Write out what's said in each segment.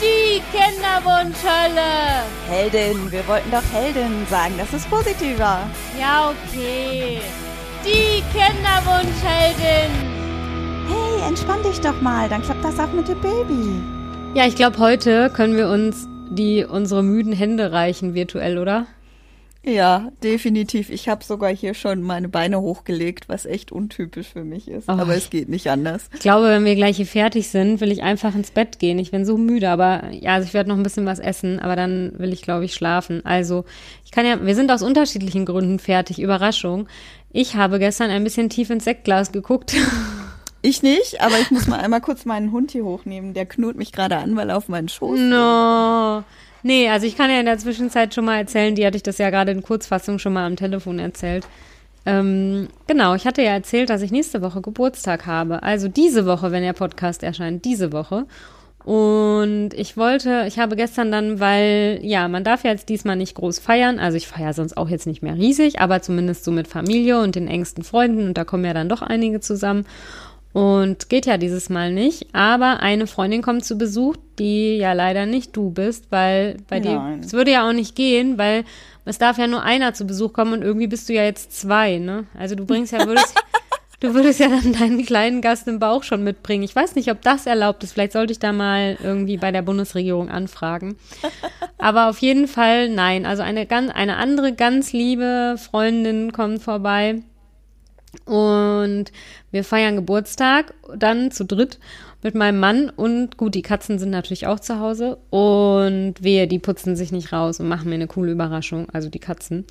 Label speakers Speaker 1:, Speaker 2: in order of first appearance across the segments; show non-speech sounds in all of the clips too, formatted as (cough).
Speaker 1: Die Kinderwunschhölle.
Speaker 2: Heldin, wir wollten doch Heldin sagen, das ist positiver.
Speaker 1: Ja, okay. Die Kinderwunschheldin.
Speaker 2: Hey, entspann dich doch mal, dann klappt das auch mit dem Baby.
Speaker 1: Ja, ich glaube, heute können wir uns die unsere müden Hände reichen virtuell, oder?
Speaker 2: Ja, definitiv. Ich habe sogar hier schon meine Beine hochgelegt, was echt untypisch für mich ist. Oh, aber es geht nicht anders.
Speaker 1: Ich glaube, wenn wir gleich hier fertig sind, will ich einfach ins Bett gehen. Ich bin so müde, aber ja, also ich werde noch ein bisschen was essen, aber dann will ich, glaube ich, schlafen. Also, ich kann ja, wir sind aus unterschiedlichen Gründen fertig. Überraschung. Ich habe gestern ein bisschen tief ins Sektglas geguckt. (laughs)
Speaker 2: Ich nicht, aber ich muss mal einmal kurz meinen Hund hier hochnehmen. Der knurrt mich gerade an, weil er auf meinen Schoß
Speaker 1: No. Nee, also ich kann ja in der Zwischenzeit schon mal erzählen, die hatte ich das ja gerade in Kurzfassung schon mal am Telefon erzählt. Ähm, genau, ich hatte ja erzählt, dass ich nächste Woche Geburtstag habe. Also diese Woche, wenn der Podcast erscheint, diese Woche. Und ich wollte, ich habe gestern dann, weil, ja, man darf ja jetzt diesmal nicht groß feiern. Also ich feiere sonst auch jetzt nicht mehr riesig, aber zumindest so mit Familie und den engsten Freunden. Und da kommen ja dann doch einige zusammen. Und geht ja dieses Mal nicht. Aber eine Freundin kommt zu Besuch, die ja leider nicht du bist, weil bei Nein. dir, es würde ja auch nicht gehen, weil es darf ja nur einer zu Besuch kommen und irgendwie bist du ja jetzt zwei, ne? Also du bringst ja, würdest, (laughs) du würdest ja dann deinen kleinen Gast im Bauch schon mitbringen. Ich weiß nicht, ob das erlaubt ist. Vielleicht sollte ich da mal irgendwie bei der Bundesregierung anfragen. Aber auf jeden Fall nein. Also eine ganz, eine andere ganz liebe Freundin kommt vorbei und wir feiern Geburtstag, dann zu dritt mit meinem Mann und gut, die Katzen sind natürlich auch zu Hause und wir, die putzen sich nicht raus und machen mir eine coole Überraschung, also die Katzen.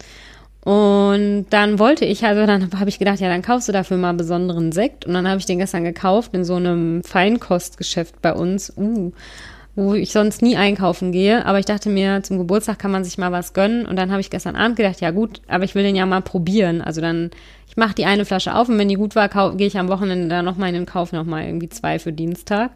Speaker 1: Und dann wollte ich, also dann habe ich gedacht, ja, dann kaufst du dafür mal besonderen Sekt. Und dann habe ich den gestern gekauft in so einem Feinkostgeschäft bei uns. Uh, wo ich sonst nie einkaufen gehe. Aber ich dachte mir, zum Geburtstag kann man sich mal was gönnen. Und dann habe ich gestern Abend gedacht, ja gut, aber ich will den ja mal probieren. Also dann, ich mache die eine Flasche auf und wenn die gut war, gehe ich am Wochenende da nochmal in den Kauf, nochmal irgendwie zwei für Dienstag.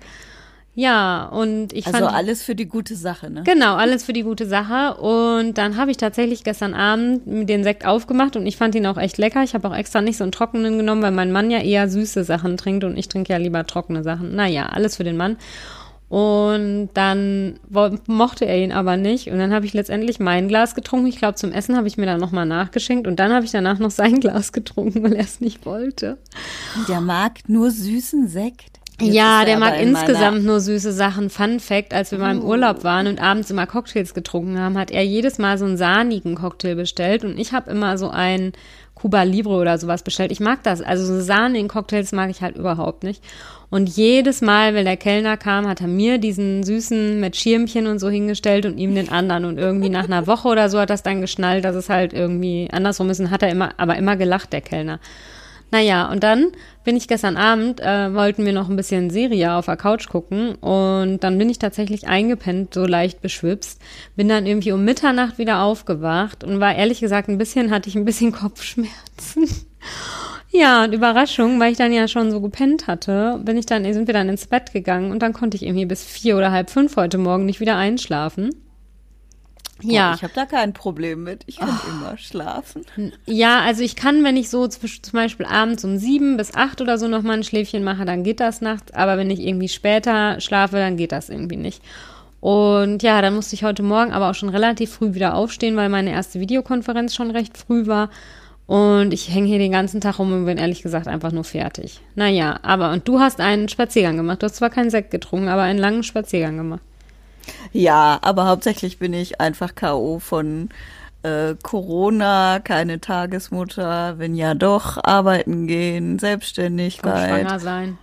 Speaker 1: Ja, und ich
Speaker 2: also fand. Also alles für die gute Sache, ne?
Speaker 1: Genau, alles für die gute Sache. Und dann habe ich tatsächlich gestern Abend den Sekt aufgemacht und ich fand ihn auch echt lecker. Ich habe auch extra nicht so einen trockenen genommen, weil mein Mann ja eher süße Sachen trinkt und ich trinke ja lieber trockene Sachen. Naja, alles für den Mann. Und dann mochte er ihn aber nicht. Und dann habe ich letztendlich mein Glas getrunken. Ich glaube, zum Essen habe ich mir dann nochmal nachgeschenkt. Und dann habe ich danach noch (laughs) sein Glas getrunken, weil er es nicht wollte.
Speaker 2: Der mag nur süßen Sekt.
Speaker 1: Jetzt ja, der mag in insgesamt nur süße Sachen. Fun Fact, als wir mal im oh. Urlaub waren und abends immer Cocktails getrunken haben, hat er jedes Mal so einen sahnigen Cocktail bestellt und ich habe immer so einen Cuba Libre oder sowas bestellt. Ich mag das. Also so sahnigen Cocktails mag ich halt überhaupt nicht. Und jedes Mal, wenn der Kellner kam, hat er mir diesen süßen mit Schirmchen und so hingestellt und ihm den anderen. Und irgendwie nach einer Woche oder so hat das dann geschnallt, dass es halt irgendwie andersrum ist. Und hat er immer, aber immer gelacht, der Kellner. Naja, und dann bin ich gestern Abend, äh, wollten wir noch ein bisschen Serie auf der Couch gucken und dann bin ich tatsächlich eingepennt, so leicht beschwipst, bin dann irgendwie um Mitternacht wieder aufgewacht und war ehrlich gesagt ein bisschen, hatte ich ein bisschen (laughs) Kopfschmerzen. Ja, und Überraschung, weil ich dann ja schon so gepennt hatte, bin ich dann, sind wir dann ins Bett gegangen und dann konnte ich irgendwie bis vier oder halb fünf heute Morgen nicht wieder einschlafen.
Speaker 2: Ja. Oh, ich habe da kein Problem mit. Ich kann oh. immer schlafen.
Speaker 1: Ja, also ich kann, wenn ich so zum Beispiel abends um sieben bis acht oder so nochmal ein Schläfchen mache, dann geht das nachts. Aber wenn ich irgendwie später schlafe, dann geht das irgendwie nicht. Und ja, dann musste ich heute Morgen aber auch schon relativ früh wieder aufstehen, weil meine erste Videokonferenz schon recht früh war. Und ich hänge hier den ganzen Tag rum und bin ehrlich gesagt einfach nur fertig. Naja, aber und du hast einen Spaziergang gemacht. Du hast zwar keinen Sekt getrunken, aber einen langen Spaziergang gemacht.
Speaker 2: Ja, aber hauptsächlich bin ich einfach K.O. von äh, Corona, keine Tagesmutter, wenn ja doch, arbeiten gehen, Selbstständigkeit.
Speaker 1: Vom schwanger sein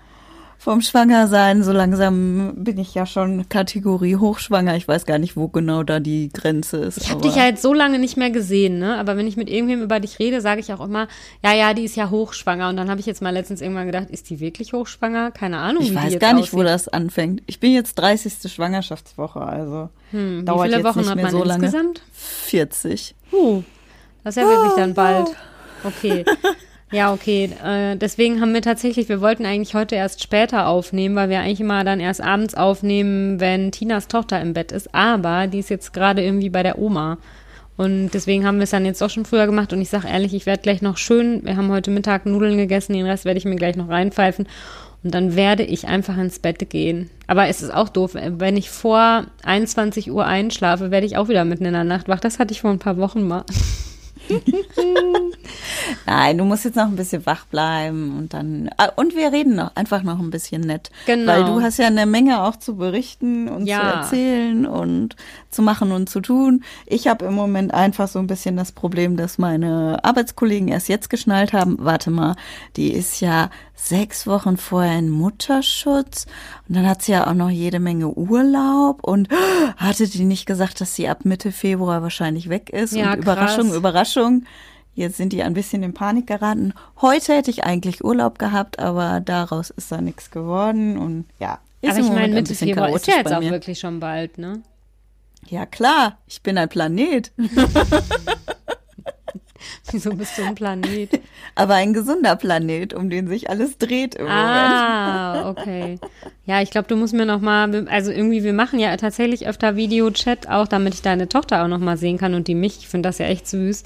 Speaker 2: vom Schwangersein. So langsam bin ich ja schon Kategorie Hochschwanger. Ich weiß gar nicht, wo genau da die Grenze ist.
Speaker 1: Ich habe dich ja jetzt so lange nicht mehr gesehen, ne? Aber wenn ich mit irgendwem über dich rede, sage ich auch immer, ja, ja, die ist ja hochschwanger. Und dann habe ich jetzt mal letztens irgendwann gedacht, ist die wirklich hochschwanger? Keine Ahnung.
Speaker 2: Ich weiß gar nicht, aussieht. wo das anfängt. Ich bin jetzt 30. Schwangerschaftswoche, also
Speaker 1: hm, dauert wie viele Wochen hat man so insgesamt?
Speaker 2: 40.
Speaker 1: Huh, das ist ja wirklich dann bald. Okay. (laughs) Ja, okay. Äh, deswegen haben wir tatsächlich, wir wollten eigentlich heute erst später aufnehmen, weil wir eigentlich immer dann erst abends aufnehmen, wenn Tinas Tochter im Bett ist. Aber die ist jetzt gerade irgendwie bei der Oma. Und deswegen haben wir es dann jetzt doch schon früher gemacht. Und ich sage ehrlich, ich werde gleich noch schön, wir haben heute Mittag Nudeln gegessen, den Rest werde ich mir gleich noch reinpfeifen. Und dann werde ich einfach ins Bett gehen. Aber es ist auch doof. Wenn ich vor 21 Uhr einschlafe, werde ich auch wieder mitten in der Nacht wach. Das hatte ich vor ein paar Wochen mal. (laughs)
Speaker 2: Nein, du musst jetzt noch ein bisschen wach bleiben und dann ah, und wir reden noch einfach noch ein bisschen nett,
Speaker 1: Genau.
Speaker 2: weil du hast ja eine Menge auch zu berichten und
Speaker 1: Ja.
Speaker 2: zu erzählen und zu machen und zu tun. Ich habe im Moment einfach so ein bisschen das Problem, dass meine Arbeitskollegen erst jetzt geschnallt haben. Warte mal, die ist ja sechs Wochen vorher in Mutterschutz und dann hat sie ja auch noch jede Menge Urlaub und hatte die nicht gesagt, dass sie ab Mitte Februar wahrscheinlich weg ist
Speaker 1: Ja,
Speaker 2: und Überraschung,
Speaker 1: krass.
Speaker 2: Überraschung. Jetzt sind die ein bisschen in Panik geraten. Heute hätte ich eigentlich Urlaub gehabt, aber daraus ist da nichts geworden und ja. Ist
Speaker 1: Aber ich meine,
Speaker 2: ein
Speaker 1: Mitte Februar ist ja jetzt auch wirklich schon bald, ne?
Speaker 2: Ja klar, ich bin ein Planet, (laughs)
Speaker 1: Wieso bist du ein Planet?
Speaker 2: aber ein gesunder Planet, um den sich alles dreht im Moment.
Speaker 1: Ah, (laughs) okay. Ja, ich glaube, du musst mir noch mal, also irgendwie, wir machen ja tatsächlich öfter Videochat, auch damit ich deine Tochter auch noch mal sehen kann und die mich. Ich finde das ja echt süß.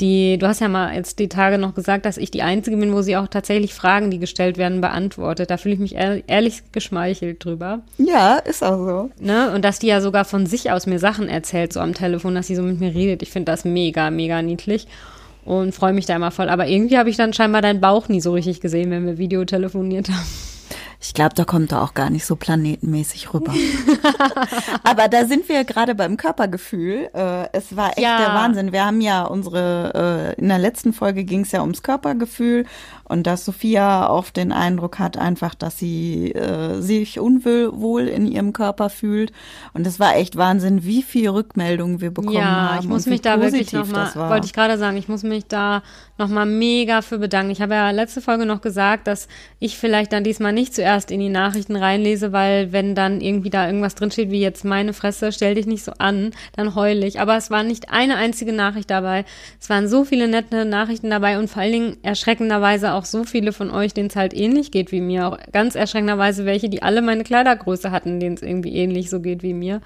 Speaker 1: Die, du hast ja mal jetzt die Tage noch gesagt, dass ich die Einzige bin, wo sie auch tatsächlich Fragen, die gestellt werden, beantwortet. Da fühle ich mich ehr- ehrlich geschmeichelt drüber.
Speaker 2: Ja, ist auch so.
Speaker 1: Ne? Und dass die ja sogar von sich aus mir Sachen erzählt, so am Telefon, dass sie so mit mir redet. Ich finde das mega, mega niedlich und freue mich da immer voll. Aber irgendwie habe ich dann scheinbar deinen Bauch nie so richtig gesehen, wenn wir Videotelefoniert haben.
Speaker 2: Ich glaube, da kommt er auch gar nicht so planetenmäßig rüber. (laughs) Aber da sind wir gerade beim Körpergefühl. Äh, es war echt
Speaker 1: Ja.
Speaker 2: der Wahnsinn. Wir haben ja unsere, äh, in der letzten Folge ging es ja ums Körpergefühl und dass Sophia oft den Eindruck hat einfach, dass sie äh, sich unwohl in ihrem Körper fühlt. Und es war echt Wahnsinn, wie viel Rückmeldungen wir bekommen
Speaker 1: ja,
Speaker 2: haben.
Speaker 1: ich muss mich da wirklich nochmal, wollte ich gerade sagen, ich muss mich da nochmal mega für bedanken. Ich habe ja letzte Folge noch gesagt, dass ich vielleicht dann diesmal nicht zuerst in die Nachrichten reinlese, weil wenn dann irgendwie da irgendwas drinsteht, wie jetzt meine Fresse, stell dich nicht so an, dann heul ich. Aber es war nicht eine einzige Nachricht dabei. Es waren so viele nette Nachrichten dabei und vor allen Dingen erschreckenderweise auch so viele von euch, denen es halt ähnlich geht wie mir. Auch ganz erschreckenderweise welche, die alle meine Kleidergröße hatten, denen es irgendwie ähnlich so geht wie mir.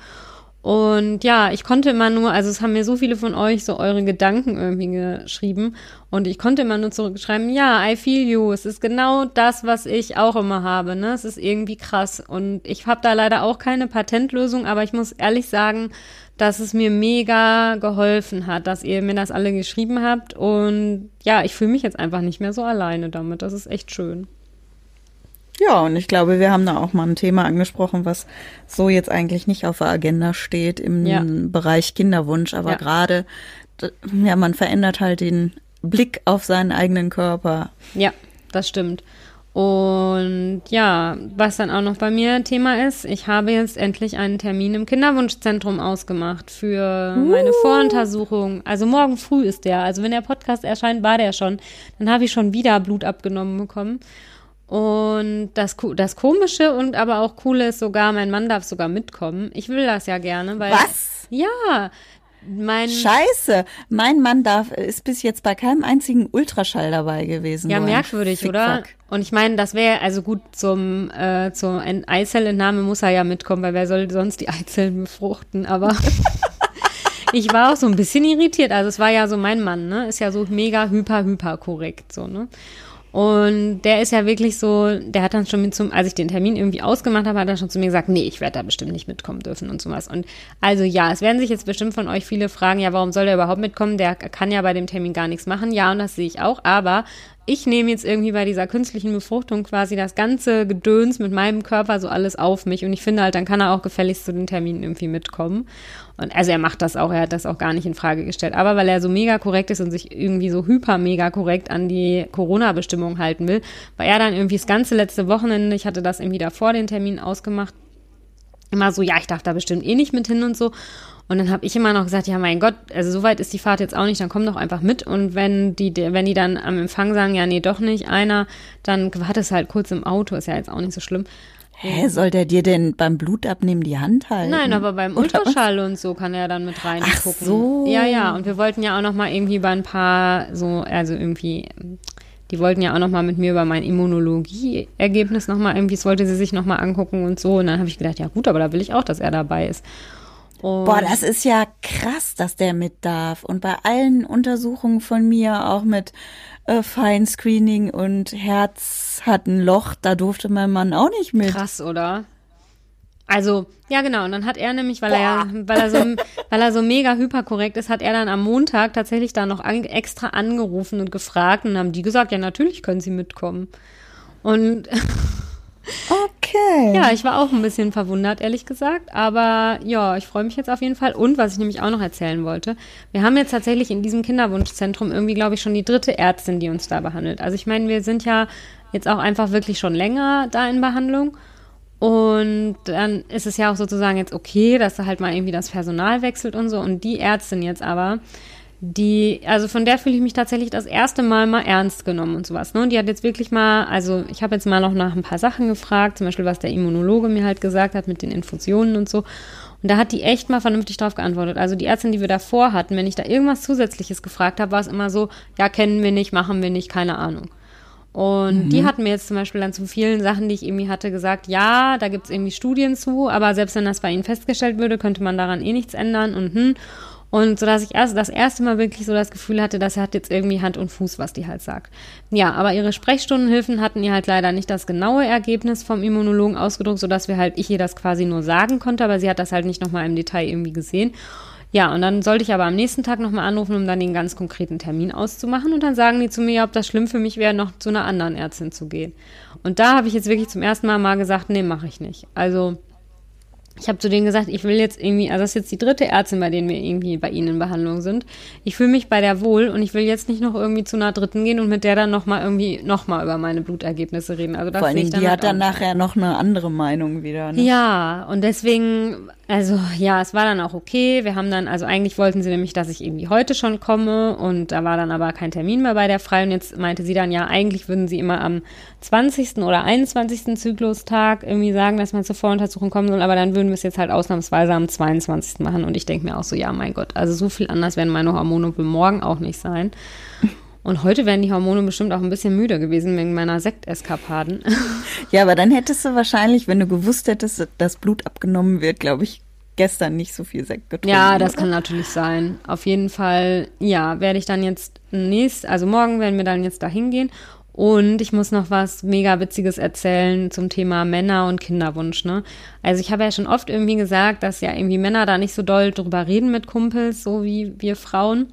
Speaker 1: Und ja, ich konnte immer nur, also es haben mir so viele von euch so eure Gedanken irgendwie geschrieben und ich konnte immer nur zurückschreiben, ja, I feel you, es ist genau das, was ich auch immer habe, ne? Es ist irgendwie krass und ich habe da leider auch keine Patentlösung, aber ich muss ehrlich sagen, dass es mir mega geholfen hat, dass ihr mir das alle geschrieben habt und ja, ich fühle mich jetzt einfach nicht mehr so alleine damit. Das ist echt schön.
Speaker 2: Ja, und ich glaube, wir haben da auch mal ein Thema angesprochen, was so jetzt eigentlich nicht auf der Agenda steht im
Speaker 1: Ja.
Speaker 2: Bereich Kinderwunsch, aber
Speaker 1: Ja.
Speaker 2: gerade, ja, man verändert halt den Blick auf seinen eigenen Körper.
Speaker 1: Ja, das stimmt. Und ja, was dann auch noch bei mir Thema ist, ich habe jetzt endlich einen Termin im Kinderwunschzentrum ausgemacht für meine Voruntersuchung. Also morgen früh ist der. Also wenn der Podcast erscheint, war der schon. Dann habe ich schon wieder Blut abgenommen bekommen. Und das, das Komische und aber auch Coole ist sogar, mein Mann darf sogar mitkommen. Ich will das ja gerne, weil.
Speaker 2: Was?
Speaker 1: Ja. Mein,
Speaker 2: Scheiße, mein Mann darf, ist bis jetzt bei keinem einzigen Ultraschall dabei gewesen.
Speaker 1: Ja, merkwürdig, oder? Und ich meine, das wäre also gut zum äh, zur Ent- Eizellentnahme muss er ja mitkommen, weil wer soll sonst die Eizellen befruchten? Aber (laughs) ich war auch so ein bisschen irritiert. Also es war ja so mein Mann, ne? Ist ja so mega hyper hyper korrekt so, ne? Und der ist ja wirklich so, der hat dann schon mit zum, als ich den Termin irgendwie ausgemacht habe, hat er schon zu mir gesagt, nee, ich werde da bestimmt nicht mitkommen dürfen und sowas. Und also ja, es werden sich jetzt bestimmt von euch viele fragen, ja, warum soll er überhaupt mitkommen? Der kann ja bei dem Termin gar nichts machen. Ja, und das sehe ich auch. Aber ich nehme jetzt irgendwie bei dieser künstlichen Befruchtung quasi das ganze Gedöns mit meinem Körper so alles auf mich. Und ich finde halt, dann kann er auch gefälligst zu den Terminen irgendwie mitkommen. Und also er macht das auch, er hat das auch gar nicht in Frage gestellt. Aber weil er so mega korrekt ist und sich irgendwie so hyper mega korrekt an die Corona-Bestimmung halten will, war er dann irgendwie das ganze letzte Wochenende, ich hatte das irgendwie davor den Termin ausgemacht, immer so, ja, ich darf da bestimmt eh nicht mit hin und so. Und dann habe ich immer noch gesagt, ja, mein Gott, also so weit ist die Fahrt jetzt auch nicht, dann komm doch einfach mit. Und wenn die, wenn die dann am Empfang sagen, ja, nee, doch nicht, einer, dann wartest halt kurz im Auto, ist ja jetzt auch nicht so schlimm.
Speaker 2: Hä, soll der dir denn beim Blutabnehmen die Hand halten?
Speaker 1: Nein, aber beim? Ultraschall und so kann er dann mit reingucken.
Speaker 2: Ach so.
Speaker 1: Ja, ja. Und wir wollten ja auch noch mal irgendwie über ein paar so, also irgendwie, die wollten ja auch noch mal mit mir über mein Immunologie-Ergebnis noch mal irgendwie, das wollte sie sich noch mal angucken und so. Und dann habe ich gedacht, ja gut, aber da will ich auch, dass er dabei ist. Und
Speaker 2: Boah, das ist ja krass, dass der mit darf. Und bei allen Untersuchungen von mir, auch mit äh, Feinscreening und Herz hat ein Loch, da durfte mein Mann auch nicht mit.
Speaker 1: Krass, oder? Also, ja genau, und dann hat er nämlich, weil er ja, weil er so, (laughs) weil er so mega hyperkorrekt ist, hat er dann am Montag tatsächlich da noch an, extra angerufen und gefragt und haben die gesagt, ja natürlich können sie mitkommen. Und
Speaker 2: Okay.
Speaker 1: Ja, ich war auch ein bisschen verwundert, ehrlich gesagt. Aber ja, ich freue mich jetzt auf jeden Fall. Und was ich nämlich auch noch erzählen wollte, wir haben jetzt tatsächlich in diesem Kinderwunschzentrum irgendwie, glaube ich, schon die dritte Ärztin, die uns da behandelt. Also ich meine, wir sind ja jetzt auch einfach wirklich schon länger da in Behandlung. Und dann ist es ja auch sozusagen jetzt okay, dass da halt mal irgendwie das Personal wechselt und so. Und die Ärztin jetzt aber, die, also von der fühle ich mich tatsächlich das erste Mal mal ernst genommen und sowas. Ne? Und die hat jetzt wirklich mal, also ich habe jetzt mal noch nach ein paar Sachen gefragt, zum Beispiel was der Immunologe mir halt gesagt hat mit den Infusionen und so. Und da hat die echt mal vernünftig drauf geantwortet. Also die Ärztin, die wir davor hatten, wenn ich da irgendwas Zusätzliches gefragt habe, war es immer so, ja, kennen wir nicht, machen wir nicht, keine Ahnung. Und mhm. die hat mir jetzt zum Beispiel dann zu vielen Sachen, die ich irgendwie hatte, gesagt, ja, da gibt es irgendwie Studien zu, aber selbst wenn das bei Ihnen festgestellt würde, könnte man daran eh nichts ändern und hm. Und so dass ich erst das erste Mal wirklich so das Gefühl hatte, dass er hat jetzt irgendwie Hand und Fuß, was die halt sagt. Ja, aber ihre Sprechstundenhilfen hatten ihr halt leider nicht das genaue Ergebnis vom Immunologen ausgedruckt, sodass wir halt, ich ihr das quasi nur sagen konnte, aber sie hat das halt nicht nochmal im Detail irgendwie gesehen. Ja, und dann sollte ich aber am nächsten Tag nochmal anrufen, um dann den ganz konkreten Termin auszumachen. Und dann sagen die zu mir, ob das schlimm für mich wäre, noch zu einer anderen Ärztin zu gehen. Und da habe ich jetzt wirklich zum ersten Mal mal gesagt, nee, mache ich nicht. Also ich habe zu denen gesagt, ich will jetzt irgendwie, also das ist jetzt die dritte Ärztin, bei denen wir irgendwie bei ihnen in Behandlung sind. Ich fühle mich bei der wohl und ich will jetzt nicht noch irgendwie zu einer dritten gehen und mit der dann nochmal irgendwie nochmal über meine Blutergebnisse reden. Also das
Speaker 2: Vor allem, die halt hat dann nachher noch eine andere Meinung wieder.
Speaker 1: Ne? Ja, und deswegen also ja, es war dann auch okay. Wir haben dann, also eigentlich wollten sie nämlich, dass ich irgendwie heute schon komme und da war dann aber kein Termin mehr bei der Frei und jetzt meinte sie dann, ja, eigentlich würden sie immer am 20. oder 21. Zyklustag irgendwie sagen, dass man zur Voruntersuchung kommen soll, aber dann würden wir es jetzt halt ausnahmsweise am 22. machen und ich denke mir auch so, ja, mein Gott, also so viel anders werden meine Hormone wohl morgen auch nicht sein. Und heute wären die Hormone bestimmt auch ein bisschen müde gewesen wegen meiner Sekteskapaden. (laughs)
Speaker 2: Ja, aber dann hättest du wahrscheinlich, wenn du gewusst hättest, dass Blut abgenommen wird, glaube ich, gestern nicht so viel Sekt getrunken.
Speaker 1: Ja, das oder? kann natürlich sein. Auf jeden Fall, ja, werde ich dann jetzt nächst, also morgen werden wir dann jetzt da hingehen. Und ich muss noch was mega Witziges erzählen zum Thema Männer und Kinderwunsch, ne? Also ich habe ja schon oft irgendwie gesagt, dass ja irgendwie Männer da nicht so doll drüber reden mit Kumpels, so wie wir Frauen.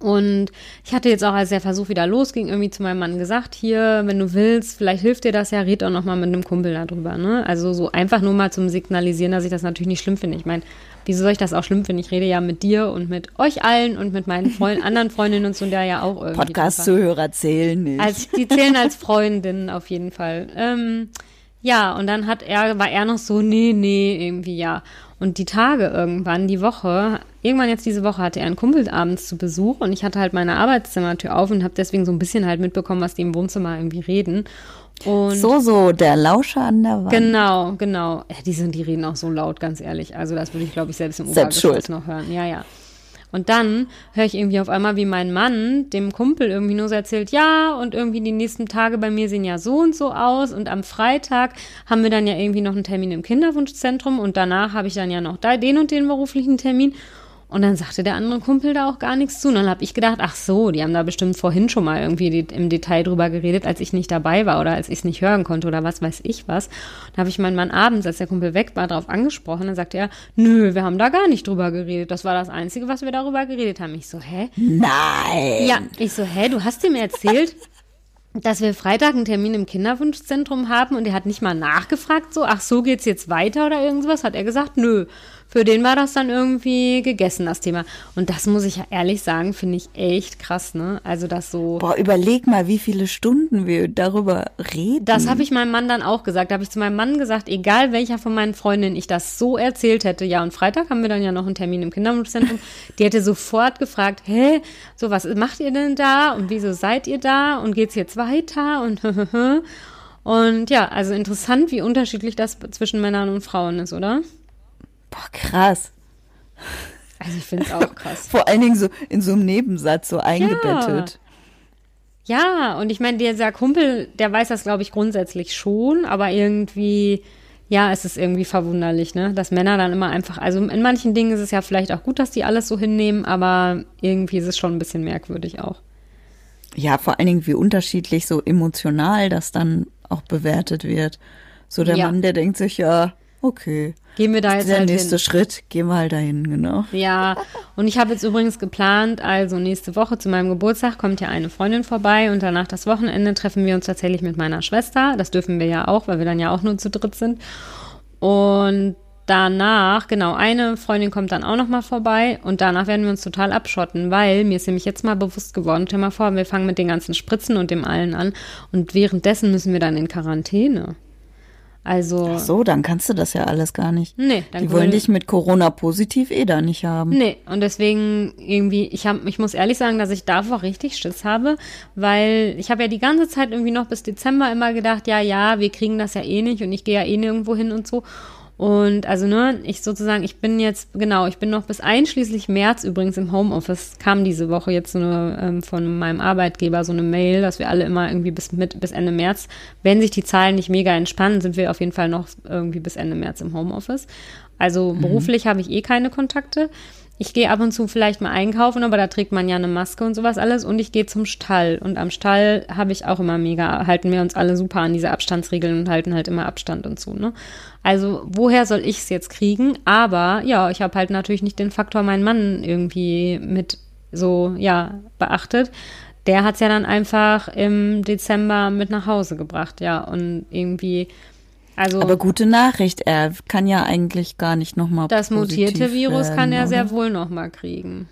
Speaker 1: Und ich hatte jetzt auch, als der Versuch wieder losging, irgendwie zu meinem Mann gesagt, hier, wenn du willst, vielleicht hilft dir das ja, red auch noch mal mit einem Kumpel darüber, ne? Also so einfach nur mal zum Signalisieren, dass ich das natürlich nicht schlimm finde. Ich meine, wieso soll ich das auch schlimm finden? Ich rede ja mit dir und mit euch allen und mit meinen Freund, anderen Freundinnen und so, der ja auch irgendwie.
Speaker 2: Podcast-Zuhörer zählen nicht.
Speaker 1: Als, die zählen als (laughs) Freundinnen auf jeden Fall. Ähm, ja, und dann hat er, war er noch so, nee, nee, irgendwie ja. Und die Tage irgendwann, die Woche, irgendwann jetzt diese Woche hatte er einen Kumpel abends zu Besuch und ich hatte halt meine Arbeitszimmertür auf und habe deswegen so ein bisschen halt mitbekommen, was die im Wohnzimmer irgendwie reden. Und
Speaker 2: so, so, der Lauscher an der Wand.
Speaker 1: Genau, genau. Ja, die, sind, die reden auch so laut, ganz ehrlich. Also das würde ich, glaube ich, selbst im Obergeschoss noch hören. Ja, ja. Und dann höre ich irgendwie auf einmal, wie mein Mann dem Kumpel irgendwie nur so erzählt, ja, und irgendwie die nächsten Tage bei mir sehen ja so und so aus. Und am Freitag haben wir dann ja irgendwie noch einen Termin im Kinderwunschzentrum und danach habe ich dann ja noch da den und den beruflichen Termin. Und dann sagte der andere Kumpel da auch gar nichts zu. Und dann habe ich gedacht, ach so, die haben da bestimmt vorhin schon mal irgendwie im Detail drüber geredet, als ich nicht dabei war oder als ich es nicht hören konnte oder was weiß ich was. Da habe ich meinen Mann abends, als der Kumpel weg war, darauf angesprochen. Dann sagte er, nö, wir haben da gar nicht drüber geredet. Das war das Einzige, was wir darüber geredet haben. Ich so, hä?
Speaker 2: Nein.
Speaker 1: Ja, ich so, hä, du hast ihm erzählt, dass wir Freitag einen Termin im Kinderwunschzentrum haben und er hat nicht mal nachgefragt, so, ach so, geht's jetzt weiter oder irgendwas? Hat er gesagt, nö für den war das dann irgendwie gegessen, das Thema. Und das muss ich ja ehrlich sagen, finde ich echt krass, ne? Also das so.
Speaker 2: Boah, überleg mal, wie viele Stunden wir darüber reden.
Speaker 1: Das habe ich meinem Mann dann auch gesagt. Da habe ich zu meinem Mann gesagt, egal welcher von meinen Freundinnen ich das so erzählt hätte, ja, und Freitag haben wir dann ja noch einen Termin im Kinderwunschzentrum, (laughs) die hätte sofort gefragt, hä, so was macht ihr denn da und wieso seid ihr da und geht's jetzt weiter und (laughs) und ja, also interessant, wie unterschiedlich das zwischen Männern und Frauen ist, oder?
Speaker 2: Boah, krass.
Speaker 1: Also ich finde es auch krass. (laughs)
Speaker 2: Vor allen Dingen so in so einem Nebensatz so eingebettet.
Speaker 1: Ja, ja und ich meine, dieser Kumpel, der weiß das, glaube ich, grundsätzlich schon, aber irgendwie, ja, es ist irgendwie verwunderlich, ne? Dass Männer dann immer einfach, also in manchen Dingen ist es ja vielleicht auch gut, dass die alles so hinnehmen, aber irgendwie ist es schon ein bisschen merkwürdig auch.
Speaker 2: Ja, vor allen Dingen, wie unterschiedlich so emotional das dann auch bewertet wird. So der
Speaker 1: Ja.
Speaker 2: Mann, der denkt sich, ja, okay.
Speaker 1: Gehen wir da jetzt
Speaker 2: Der
Speaker 1: halt
Speaker 2: nächste
Speaker 1: hin.
Speaker 2: Schritt, gehen wir halt dahin, genau.
Speaker 1: Ja, und ich habe jetzt übrigens geplant, also nächste Woche zu meinem Geburtstag kommt ja eine Freundin vorbei und danach das Wochenende treffen wir uns tatsächlich mit meiner Schwester. Das dürfen wir ja auch, weil wir dann ja auch nur zu dritt sind. Und danach, genau, eine Freundin kommt dann auch noch mal vorbei und danach werden wir uns total abschotten, weil mir ist nämlich jetzt mal bewusst geworden, stell mal vor, wir fangen mit den ganzen Spritzen und dem allen an und währenddessen müssen wir dann in Quarantäne. Also,
Speaker 2: Ach so, dann kannst du das ja alles gar nicht.
Speaker 1: nee, dann
Speaker 2: Die wollen dich mit Corona positiv eh da nicht haben.
Speaker 1: Nee, und deswegen irgendwie, ich hab, ich muss ehrlich sagen, dass ich davor richtig Schiss habe, weil ich habe ja die ganze Zeit irgendwie noch bis Dezember immer gedacht, ja, ja, wir kriegen das ja eh nicht und ich gehe ja eh nirgendwo hin und so. Und also, ne, ich sozusagen, ich bin jetzt, genau, ich bin noch bis einschließlich März übrigens im Homeoffice, kam diese Woche jetzt so eine, ähm, von meinem Arbeitgeber so eine Mail, dass wir alle immer irgendwie bis mit, bis Ende März, wenn sich die Zahlen nicht mega entspannen, sind wir auf jeden Fall noch irgendwie bis Ende März im Homeoffice. Also beruflich habe ich eh keine Kontakte. Ich gehe ab und zu vielleicht mal einkaufen, aber da trägt man ja eine Maske und sowas alles. Und ich gehe zum Stall. Und am Stall habe ich auch immer mega, halten wir uns alle super an diese Abstandsregeln und halten halt immer Abstand und so, ne? Also, woher soll ich es jetzt kriegen? Aber ja, ich habe halt natürlich nicht den Faktor meinen Mann irgendwie mit so, ja, beachtet. Der hat's ja dann einfach im Dezember mit nach Hause gebracht, ja. Und irgendwie, also.
Speaker 2: Aber gute Nachricht, er kann ja eigentlich gar nicht nochmal
Speaker 1: Das mutierte Virus kann er sehr wohl noch mal kriegen.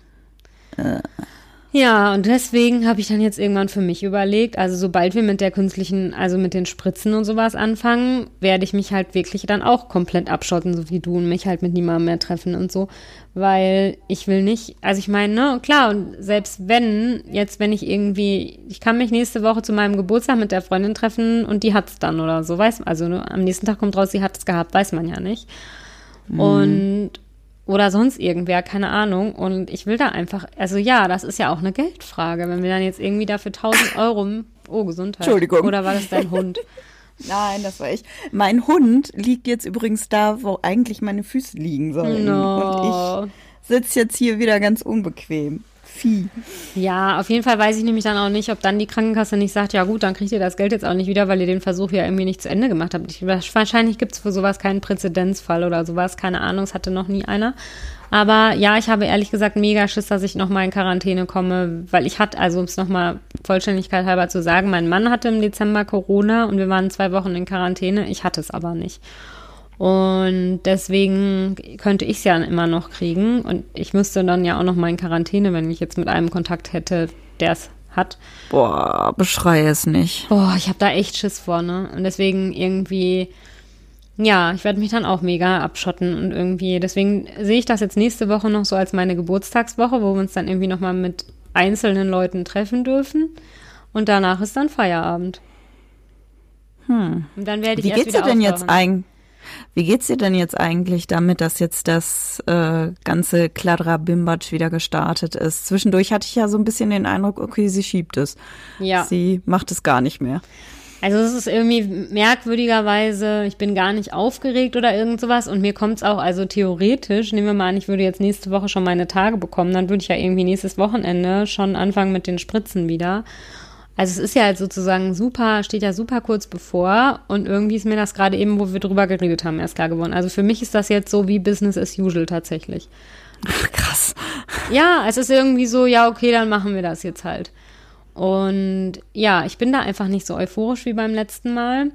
Speaker 1: Ja, und deswegen habe ich dann jetzt irgendwann für mich überlegt, also sobald wir mit der künstlichen, also mit den Spritzen und sowas anfangen, werde ich mich halt wirklich dann auch komplett abschotten, so wie du und mich halt mit niemandem mehr treffen und so, weil ich will nicht, also ich meine, ne, klar, und selbst wenn, jetzt wenn ich irgendwie, ich kann mich nächste Woche zu meinem Geburtstag mit der Freundin treffen und die hat's dann oder so, weiß also ne, am nächsten Tag kommt raus, sie hat es gehabt, weiß man ja nicht. Und oder sonst irgendwer, keine Ahnung. Und ich will da einfach, also ja, das ist ja auch eine Geldfrage, wenn wir dann jetzt irgendwie dafür 1000 Euro, oh, Gesundheit.
Speaker 2: Entschuldigung.
Speaker 1: Oder war das dein Hund? (laughs)
Speaker 2: Nein, das war ich. Mein Hund liegt jetzt übrigens da, wo eigentlich meine Füße liegen sollen.
Speaker 1: No.
Speaker 2: Und ich sitze jetzt hier wieder ganz unbequem. Vieh.
Speaker 1: Ja, auf jeden Fall weiß ich nämlich dann auch nicht, ob dann die Krankenkasse nicht sagt, ja gut, dann kriegt ihr das Geld jetzt auch nicht wieder, weil ihr den Versuch ja irgendwie nicht zu Ende gemacht habt. Ich, wahrscheinlich gibt es für sowas keinen Präzedenzfall oder sowas, keine Ahnung, es hatte noch nie einer. Aber ja, ich habe ehrlich gesagt mega Schiss, dass ich nochmal in Quarantäne komme, weil ich hatte, also um es nochmal Vollständigkeit halber zu sagen, mein Mann hatte im Dezember Corona und wir waren zwei Wochen in Quarantäne, ich hatte es aber nicht. Und deswegen könnte ich es ja immer noch kriegen. Und ich müsste dann ja auch noch mal in Quarantäne, wenn ich jetzt mit einem Kontakt hätte, der es hat.
Speaker 2: Boah, beschrei es nicht.
Speaker 1: Boah, ich habe da echt Schiss vor, ne? Und deswegen irgendwie, ja, ich werde mich dann auch mega abschotten und irgendwie, deswegen sehe ich das jetzt nächste Woche noch so als meine Geburtstagswoche, wo wir uns dann irgendwie noch mal mit einzelnen Leuten treffen dürfen. Und danach ist dann Feierabend. Hm. Und dann werde ich
Speaker 2: Wie
Speaker 1: erst
Speaker 2: geht's dir denn jetzt eigentlich? Wie geht's dir denn jetzt eigentlich damit, dass jetzt das äh, ganze Kladra-Bimbatsch wieder gestartet ist? Zwischendurch hatte ich ja so ein bisschen den Eindruck, okay, sie schiebt es.
Speaker 1: Ja.
Speaker 2: Sie macht es gar nicht mehr.
Speaker 1: Also es ist irgendwie merkwürdigerweise, ich bin gar nicht aufgeregt oder irgend sowas und mir kommt es auch, also theoretisch, nehmen wir mal an, ich würde jetzt nächste Woche schon meine Tage bekommen, dann würde ich ja irgendwie nächstes Wochenende schon anfangen mit den Spritzen wieder. Also es ist ja halt sozusagen super, steht ja super kurz bevor und irgendwie ist mir das gerade eben, wo wir drüber geredet haben, erst klar geworden. Also für mich ist das jetzt so wie Business as usual tatsächlich.
Speaker 2: Krass.
Speaker 1: Ja, es ist irgendwie so, ja, okay, dann machen wir das jetzt halt. Und ja, ich bin da einfach nicht so euphorisch wie beim letzten Mal.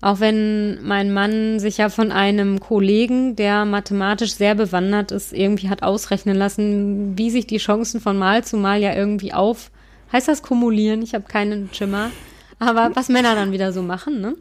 Speaker 1: Auch wenn mein Mann sich ja von einem Kollegen, der mathematisch sehr bewandert ist, irgendwie hat ausrechnen lassen, wie sich die Chancen von Mal zu Mal ja irgendwie auf, heißt das kumulieren? Ich habe keinen Schimmer. Aber was Männer dann wieder so machen, ne?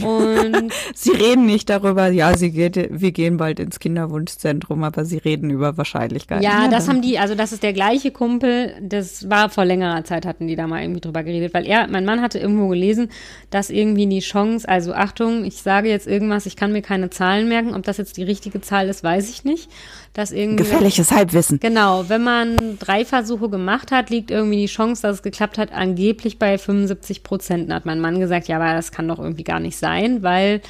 Speaker 1: Und (laughs)
Speaker 2: Sie reden nicht darüber, ja, sie geht, wir gehen bald ins Kinderwunschzentrum, aber sie reden über Wahrscheinlichkeiten.
Speaker 1: Ja, das
Speaker 2: dann-
Speaker 1: haben die, also das ist der gleiche Kumpel, das war vor längerer Zeit, hatten die da mal irgendwie drüber geredet, weil er, mein Mann hatte irgendwo gelesen, dass irgendwie die Chance, also Achtung, ich sage jetzt irgendwas, ich kann mir keine Zahlen merken, ob das jetzt die richtige Zahl ist, weiß ich nicht, dass irgendwie.
Speaker 2: Gefährliches Halbwissen.
Speaker 1: Genau, wenn man drei Versuche gemacht hat, liegt irgendwie die Chance, dass es geklappt hat, angeblich bei 75 Prozent. Hat mein Mann gesagt, ja, aber das kann doch irgendwie gar nicht sein, weil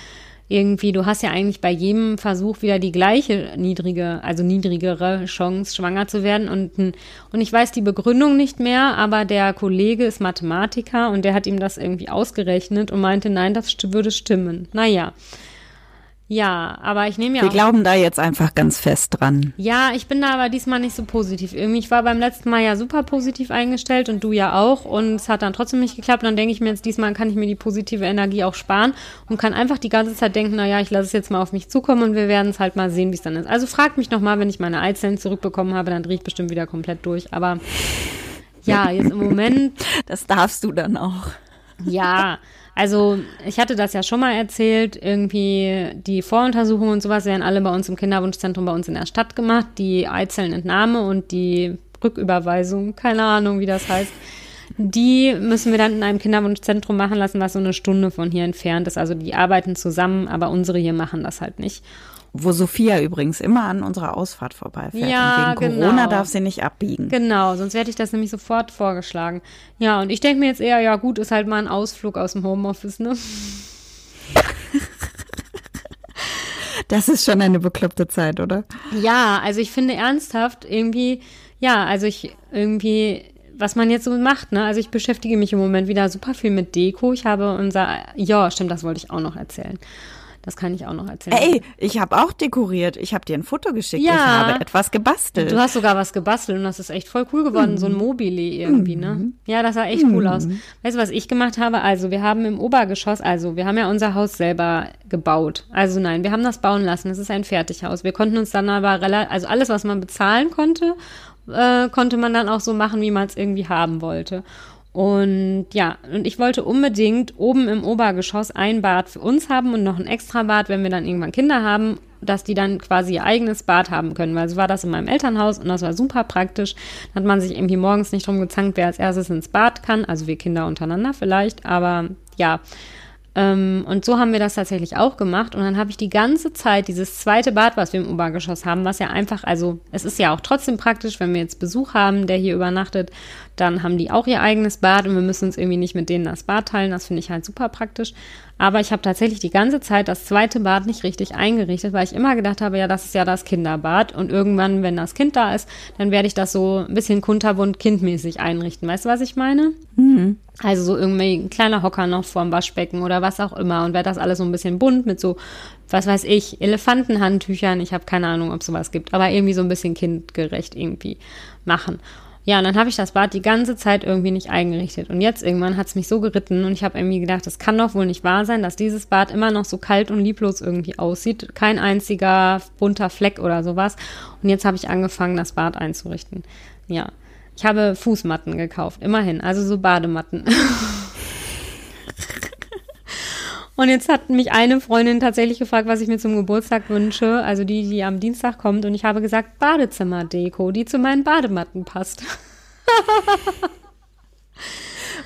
Speaker 1: irgendwie, du hast ja eigentlich bei jedem Versuch wieder die gleiche niedrige, also niedrigere Chance, schwanger zu werden. Und, und ich weiß die Begründung nicht mehr, aber der Kollege ist Mathematiker und der hat ihm das irgendwie ausgerechnet und meinte, nein, das würde stimmen. Naja. Ja, aber ich nehme ja
Speaker 2: Wir
Speaker 1: auch.
Speaker 2: glauben da jetzt einfach ganz fest dran.
Speaker 1: Ja, ich bin da aber diesmal nicht so positiv. Irgendwie, ich war beim letzten Mal ja super positiv eingestellt und du ja auch und es hat dann trotzdem nicht geklappt. Und dann denke ich mir jetzt, diesmal kann ich mir die positive Energie auch sparen und kann einfach die ganze Zeit denken, naja, ich lasse es jetzt mal auf mich zukommen und wir werden es halt mal sehen, wie es dann ist. Also fragt mich nochmal, wenn ich meine Eizellen zurückbekommen habe, dann drehe ich bestimmt wieder komplett durch. Aber ja, jetzt im Moment (laughs)
Speaker 2: Das darfst du dann auch.
Speaker 1: ja, also ich hatte das ja schon mal erzählt, irgendwie die Voruntersuchungen und sowas werden alle bei uns im Kinderwunschzentrum bei uns in der Stadt gemacht, die Eizellenentnahme und die Rücküberweisung, keine Ahnung, wie das heißt. Die müssen wir dann in einem Kinderwunschzentrum machen lassen, was so eine Stunde von hier entfernt ist. Also die arbeiten zusammen, aber unsere hier machen das halt nicht.
Speaker 2: Wo Sophia übrigens immer an unserer Ausfahrt vorbeifährt.
Speaker 1: Ja,
Speaker 2: und wegen Corona
Speaker 1: genau.
Speaker 2: darf sie nicht abbiegen.
Speaker 1: Genau, sonst hätte ich das nämlich sofort vorgeschlagen. Ja, und ich denke mir jetzt eher, ja gut, ist halt mal ein Ausflug aus dem Homeoffice, ne? (laughs)
Speaker 2: Das ist schon eine bekloppte Zeit, oder?
Speaker 1: Ja, also ich finde ernsthaft irgendwie, ja, also ich irgendwie, was man jetzt so macht, ne? Also ich beschäftige mich im Moment wieder super viel mit Deko. Ich habe unser, ja, stimmt, das wollte ich auch noch erzählen. Das kann ich auch noch erzählen.
Speaker 2: Ey, ich habe auch dekoriert. Ich habe dir ein Foto geschickt.
Speaker 1: Ja.
Speaker 2: Ich habe etwas gebastelt.
Speaker 1: Du hast sogar was gebastelt und das ist echt voll cool geworden, so ein Mobile irgendwie, ne? Ja, das sah echt cool aus. Weißt du, was ich gemacht habe? Also, wir haben im Obergeschoss, also wir haben ja unser Haus selber gebaut. Also nein, wir haben das bauen lassen. Es ist ein Fertighaus. Wir konnten uns dann aber relativ, also alles, was man bezahlen konnte, äh, konnte man dann auch so machen, wie man es irgendwie haben wollte. Und ja, und ich wollte unbedingt oben im Obergeschoss ein Bad für uns haben und noch ein extra Bad, wenn wir dann irgendwann Kinder haben, dass die dann quasi ihr eigenes Bad haben können. Weil so war das in meinem Elternhaus und das war super praktisch. Da hat man sich irgendwie morgens nicht drum gezankt, wer als erstes ins Bad kann. Also wir Kinder untereinander vielleicht, aber ja. Ähm, und so haben wir das tatsächlich auch gemacht. Und dann habe ich die ganze Zeit dieses zweite Bad, was wir im Obergeschoss haben, was ja einfach, also es ist ja auch trotzdem praktisch, wenn wir jetzt Besuch haben, der hier übernachtet, dann haben die auch ihr eigenes Bad und wir müssen uns irgendwie nicht mit denen das Bad teilen. Das finde ich halt super praktisch. Aber ich habe tatsächlich die ganze Zeit das zweite Bad nicht richtig eingerichtet, weil ich immer gedacht habe, ja, das ist ja das Kinderbad. Und irgendwann, wenn das Kind da ist, dann werde ich das so ein bisschen kunterbunt kindmäßig einrichten. Weißt du, was ich meine? Also so irgendwie ein kleiner Hocker noch vorm Waschbecken oder was auch immer. Und werde das alles so ein bisschen bunt mit so, was weiß ich, Elefantenhandtüchern. Ich habe keine Ahnung, ob es sowas gibt. Aber irgendwie so ein bisschen kindgerecht irgendwie machen. Ja, und dann habe ich das Bad die ganze Zeit irgendwie nicht eingerichtet. Und jetzt irgendwann hat es mich so geritten und ich habe irgendwie gedacht, das kann doch wohl nicht wahr sein, dass dieses Bad immer noch so kalt und lieblos irgendwie aussieht. Kein einziger bunter Fleck oder sowas. Und jetzt habe ich angefangen, das Bad einzurichten. Ja. Ich habe Fußmatten gekauft, immerhin, also so Badematten. (laughs) Und jetzt hat mich eine Freundin tatsächlich gefragt, was ich mir zum Geburtstag wünsche, also die, die am Dienstag kommt. Und ich habe gesagt, Badezimmerdeko, die zu meinen Badematten passt. (laughs)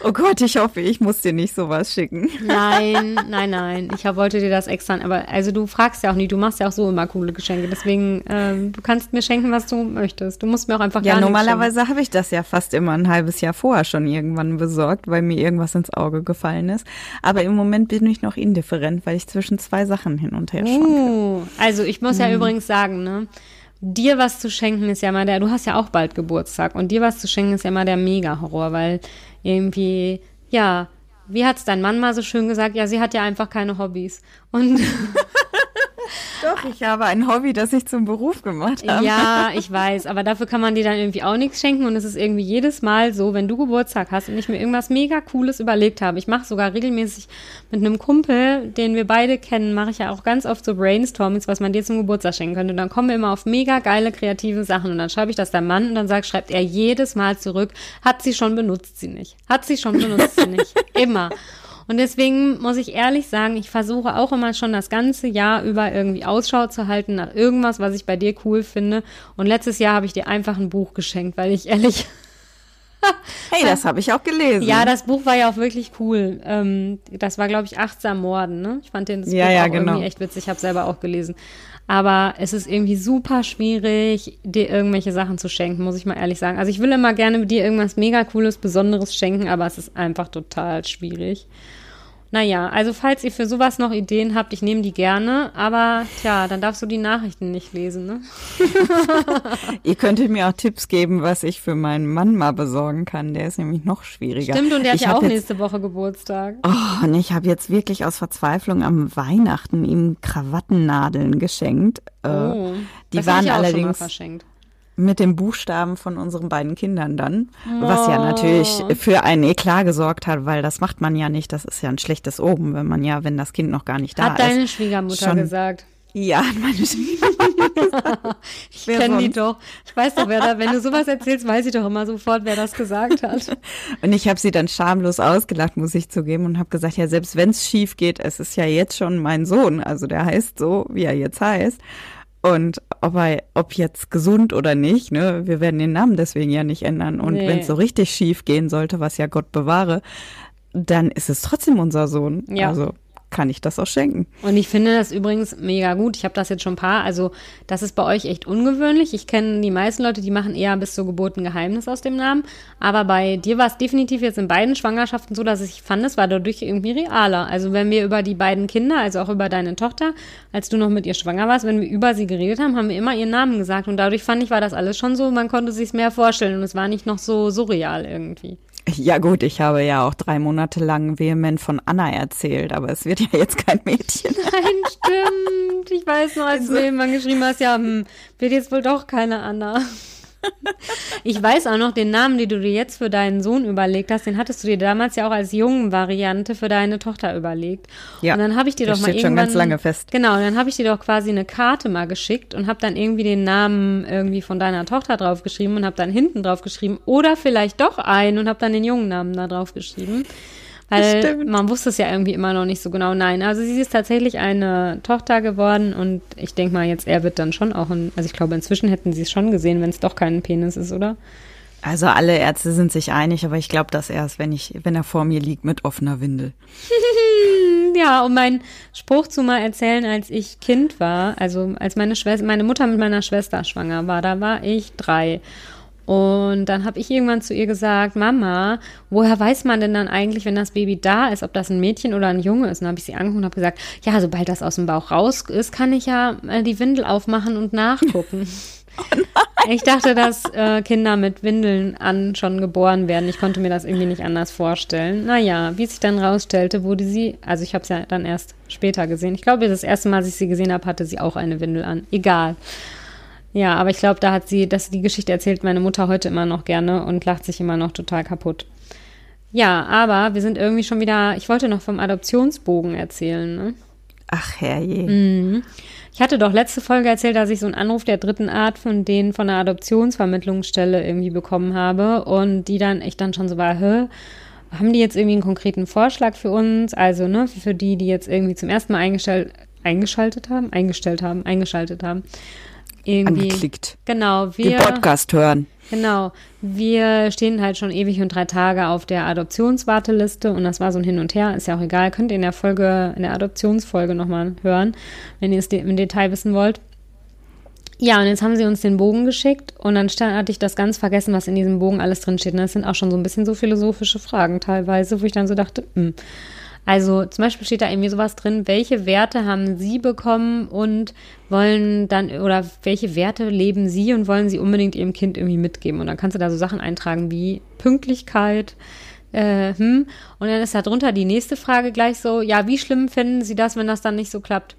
Speaker 2: Oh Gott, ich hoffe, ich muss dir nicht sowas schicken.
Speaker 1: Nein, (laughs) nein, nein. Ich wollte dir das extra. Aber also du fragst ja auch nie, du machst ja auch so immer coole Geschenke. Deswegen, ähm, du kannst mir schenken, was du möchtest. Du musst mir auch einfach
Speaker 2: Ja,
Speaker 1: gar nichts
Speaker 2: normalerweise habe ich das ja fast immer ein halbes Jahr vorher schon irgendwann besorgt, weil mir irgendwas ins Auge gefallen ist. Aber im Moment bin ich noch indifferent, weil ich zwischen zwei Sachen hin und her schwanke.
Speaker 1: Uh, also ich muss ja übrigens sagen, ne, dir was zu schenken ist ja mal der, du hast ja auch bald Geburtstag und dir was zu schenken ist ja mal der Mega-Horror, weil irgendwie, ja, wie hat's dein Mann mal so schön gesagt? Ja, sie hat ja einfach keine Hobbys. Und (laughs)
Speaker 2: Doch, ich habe ein Hobby, das ich zum Beruf gemacht habe.
Speaker 1: ja, ich weiß, aber dafür kann man dir dann irgendwie auch nichts schenken und es ist irgendwie jedes Mal so, wenn du Geburtstag hast und ich mir irgendwas mega cooles überlegt habe. Ich mache sogar regelmäßig mit einem Kumpel, den wir beide kennen, mache ich ja auch ganz oft so Brainstormings, was man dir zum Geburtstag schenken könnte. Und dann kommen wir immer auf mega geile kreative Sachen und dann schreibe ich das deinem Mann und dann sagt, schreibt er jedes Mal zurück, hat sie schon benutzt sie nicht. Hat sie schon benutzt sie nicht. (laughs) Immer. Und deswegen muss ich ehrlich sagen, ich versuche auch immer schon das ganze Jahr über irgendwie Ausschau zu halten nach irgendwas, was ich bei dir cool finde. Und letztes Jahr habe ich dir einfach ein Buch geschenkt, weil ich ehrlich, (laughs)
Speaker 2: Hey, das habe ich auch gelesen.
Speaker 1: ja, das Buch war ja auch wirklich cool. Ähm, das war, glaube ich, Achtsam Morden, ne? Ich fand den das
Speaker 2: Ja,
Speaker 1: Buch
Speaker 2: ja,
Speaker 1: auch
Speaker 2: genau.
Speaker 1: irgendwie echt witzig. Ich habe selber auch gelesen. Aber es ist irgendwie super schwierig, dir irgendwelche Sachen zu schenken, muss ich mal ehrlich sagen. Also ich will immer gerne dir irgendwas mega cooles, Besonderes schenken, aber es ist einfach total schwierig. Naja, also falls ihr für sowas noch Ideen habt, ich nehme die gerne, aber tja, dann darfst du die Nachrichten nicht lesen, ne? (laughs)
Speaker 2: ihr könntet mir auch Tipps geben, was ich für meinen Mann mal besorgen kann. Der ist nämlich noch schwieriger.
Speaker 1: Stimmt, und der
Speaker 2: ich
Speaker 1: hat ja auch
Speaker 2: jetzt,
Speaker 1: nächste Woche Geburtstag.
Speaker 2: Oh, und ich habe jetzt wirklich aus Verzweiflung am Weihnachten ihm Krawattennadeln geschenkt. Äh,
Speaker 1: Oh,
Speaker 2: die waren
Speaker 1: ich auch schon mal
Speaker 2: allerdings
Speaker 1: verschenkt.
Speaker 2: Mit den Buchstaben von unseren beiden Kindern dann, was ja
Speaker 1: Oh.
Speaker 2: natürlich für einen Eklat gesorgt hat, weil das macht man ja nicht, das ist ja ein schlechtes Oben, wenn man ja, wenn das Kind noch gar nicht da
Speaker 1: Hat deine
Speaker 2: ist.
Speaker 1: Schwiegermutter
Speaker 2: schon-
Speaker 1: gesagt.
Speaker 2: Ja, meine Schwiegermutter. (laughs)
Speaker 1: Ich kenne die doch. Ich weiß doch, wer da, wenn du sowas erzählst, weiß ich doch immer sofort, wer das gesagt hat.
Speaker 2: Und ich habe sie dann schamlos ausgelacht, muss ich zugeben, und habe gesagt, ja, selbst wenn es schief geht, es ist ja jetzt schon mein Sohn, also der heißt so, wie er jetzt heißt. Und ob er, ob jetzt gesund oder nicht, ne, wir werden den Namen deswegen ja nicht ändern. Und
Speaker 1: Nee.
Speaker 2: wenn es so richtig schief gehen sollte, was ja Gott bewahre, dann ist es trotzdem unser Sohn.
Speaker 1: Ja.
Speaker 2: Also kann ich das auch schenken.
Speaker 1: Und ich finde das übrigens mega gut. Ich habe das jetzt schon ein paar. Also, das ist bei euch echt ungewöhnlich. Ich kenne die meisten Leute, die machen eher bis zur Geburt ein Geheimnis aus dem Namen. Aber bei dir war es definitiv jetzt in beiden Schwangerschaften so, dass ich fand, es war dadurch irgendwie realer. Also, wenn wir über die beiden Kinder, also auch über deine Tochter, als du noch mit ihr schwanger warst, wenn wir über sie geredet haben, haben wir immer ihren Namen gesagt. Und dadurch fand ich, war das alles schon so, man konnte sich mehr vorstellen. Und es war nicht noch so surreal irgendwie.
Speaker 2: Ja gut, ich habe ja auch drei Monate lang vehement von Anna erzählt, aber es wird ja jetzt kein Mädchen. (laughs)
Speaker 1: Nein, stimmt. Ich weiß noch, als du mir geschrieben hast, ja, hm, wird jetzt wohl doch keine Anna. Ich weiß auch noch den Namen, den du dir jetzt für deinen Sohn überlegt hast, den hattest du dir damals ja auch als jungen Variante für deine Tochter überlegt.
Speaker 2: Ja,
Speaker 1: und dann habe ich dir doch mal
Speaker 2: steht schon
Speaker 1: irgendwann
Speaker 2: ganz lange fest.
Speaker 1: Genau, und dann habe ich dir doch quasi eine Karte mal geschickt und habe dann irgendwie den Namen irgendwie von deiner Tochter draufgeschrieben und habe dann hinten drauf geschrieben oder vielleicht doch einen und habe dann den jungen Namen da drauf geschrieben. Weil man wusste es ja irgendwie immer noch nicht so genau. Nein, also sie ist tatsächlich eine Tochter geworden und ich denke mal jetzt, er wird dann schon auch ein, also ich glaube inzwischen hätten sie es schon gesehen, wenn es doch kein Penis ist, oder?
Speaker 2: Also alle Ärzte sind sich einig, aber ich glaube das erst, wenn ich, wenn er vor mir liegt mit offener Windel. (laughs)
Speaker 1: Ja, um meinen Spruch zu mal erzählen, als ich Kind war, also als meine Schwester, meine Mutter mit meiner Schwester schwanger war, da war ich drei. Und dann habe ich irgendwann zu ihr gesagt, Mama, woher weiß man denn dann eigentlich, wenn das Baby da ist, ob das ein Mädchen oder ein Junge ist? Und dann habe ich sie angeguckt und habe gesagt, ja, sobald das aus dem Bauch raus ist, kann ich ja äh, die Windel aufmachen und nachgucken. (laughs) ich dachte, dass äh, Kinder mit Windeln an schon geboren werden. Ich konnte mir das irgendwie nicht anders vorstellen. Naja, wie sich dann rausstellte, wurde sie, also ich habe es ja dann erst später gesehen. Ich glaube, das erste Mal, als ich sie gesehen habe, hatte sie auch eine Windel an. Egal. Ja, aber ich glaube, da hat sie, dass die Geschichte erzählt meine Mutter heute immer noch gerne und lacht sich immer noch total kaputt. Ja, aber wir sind irgendwie schon wieder, ich wollte noch vom Adoptionsbogen erzählen, ne?
Speaker 2: Ach herrje.
Speaker 1: Mhm. Ich hatte doch letzte Folge erzählt, dass ich so einen Anruf der dritten Art von denen von der Adoptionsvermittlungsstelle irgendwie bekommen habe und die dann echt dann schon so war, hä? Haben die jetzt irgendwie einen konkreten Vorschlag für uns? Also, ne, für die, die jetzt irgendwie zum ersten Mal eingestellt, eingeschaltet haben, eingestellt haben, eingeschaltet haben. Irgendwie.
Speaker 2: Angeklickt.
Speaker 1: Genau,
Speaker 2: Den
Speaker 1: wir.
Speaker 2: Podcast hören.
Speaker 1: Genau. Wir stehen halt schon ewig und drei Tage auf der Adoptionswarteliste und das war so ein Hin und Her, ist ja auch egal. Könnt ihr in der Folge, in der Adoptionsfolge nochmal hören, wenn ihr es im Detail wissen wollt. Ja, und jetzt haben sie uns den Bogen geschickt und dann stand, hatte ich das ganz vergessen, was in diesem Bogen alles drin steht. Und das sind auch schon so ein bisschen so philosophische Fragen teilweise, wo ich dann so dachte, hm. Also zum Beispiel steht da irgendwie sowas drin, welche Werte haben Sie bekommen und wollen dann, oder welche Werte leben Sie und wollen Sie unbedingt Ihrem Kind irgendwie mitgeben? Und dann kannst du da so Sachen eintragen wie Pünktlichkeit, äh, hm. Und dann ist da drunter die nächste Frage gleich so, ja, wie schlimm finden Sie das, wenn das dann nicht so klappt?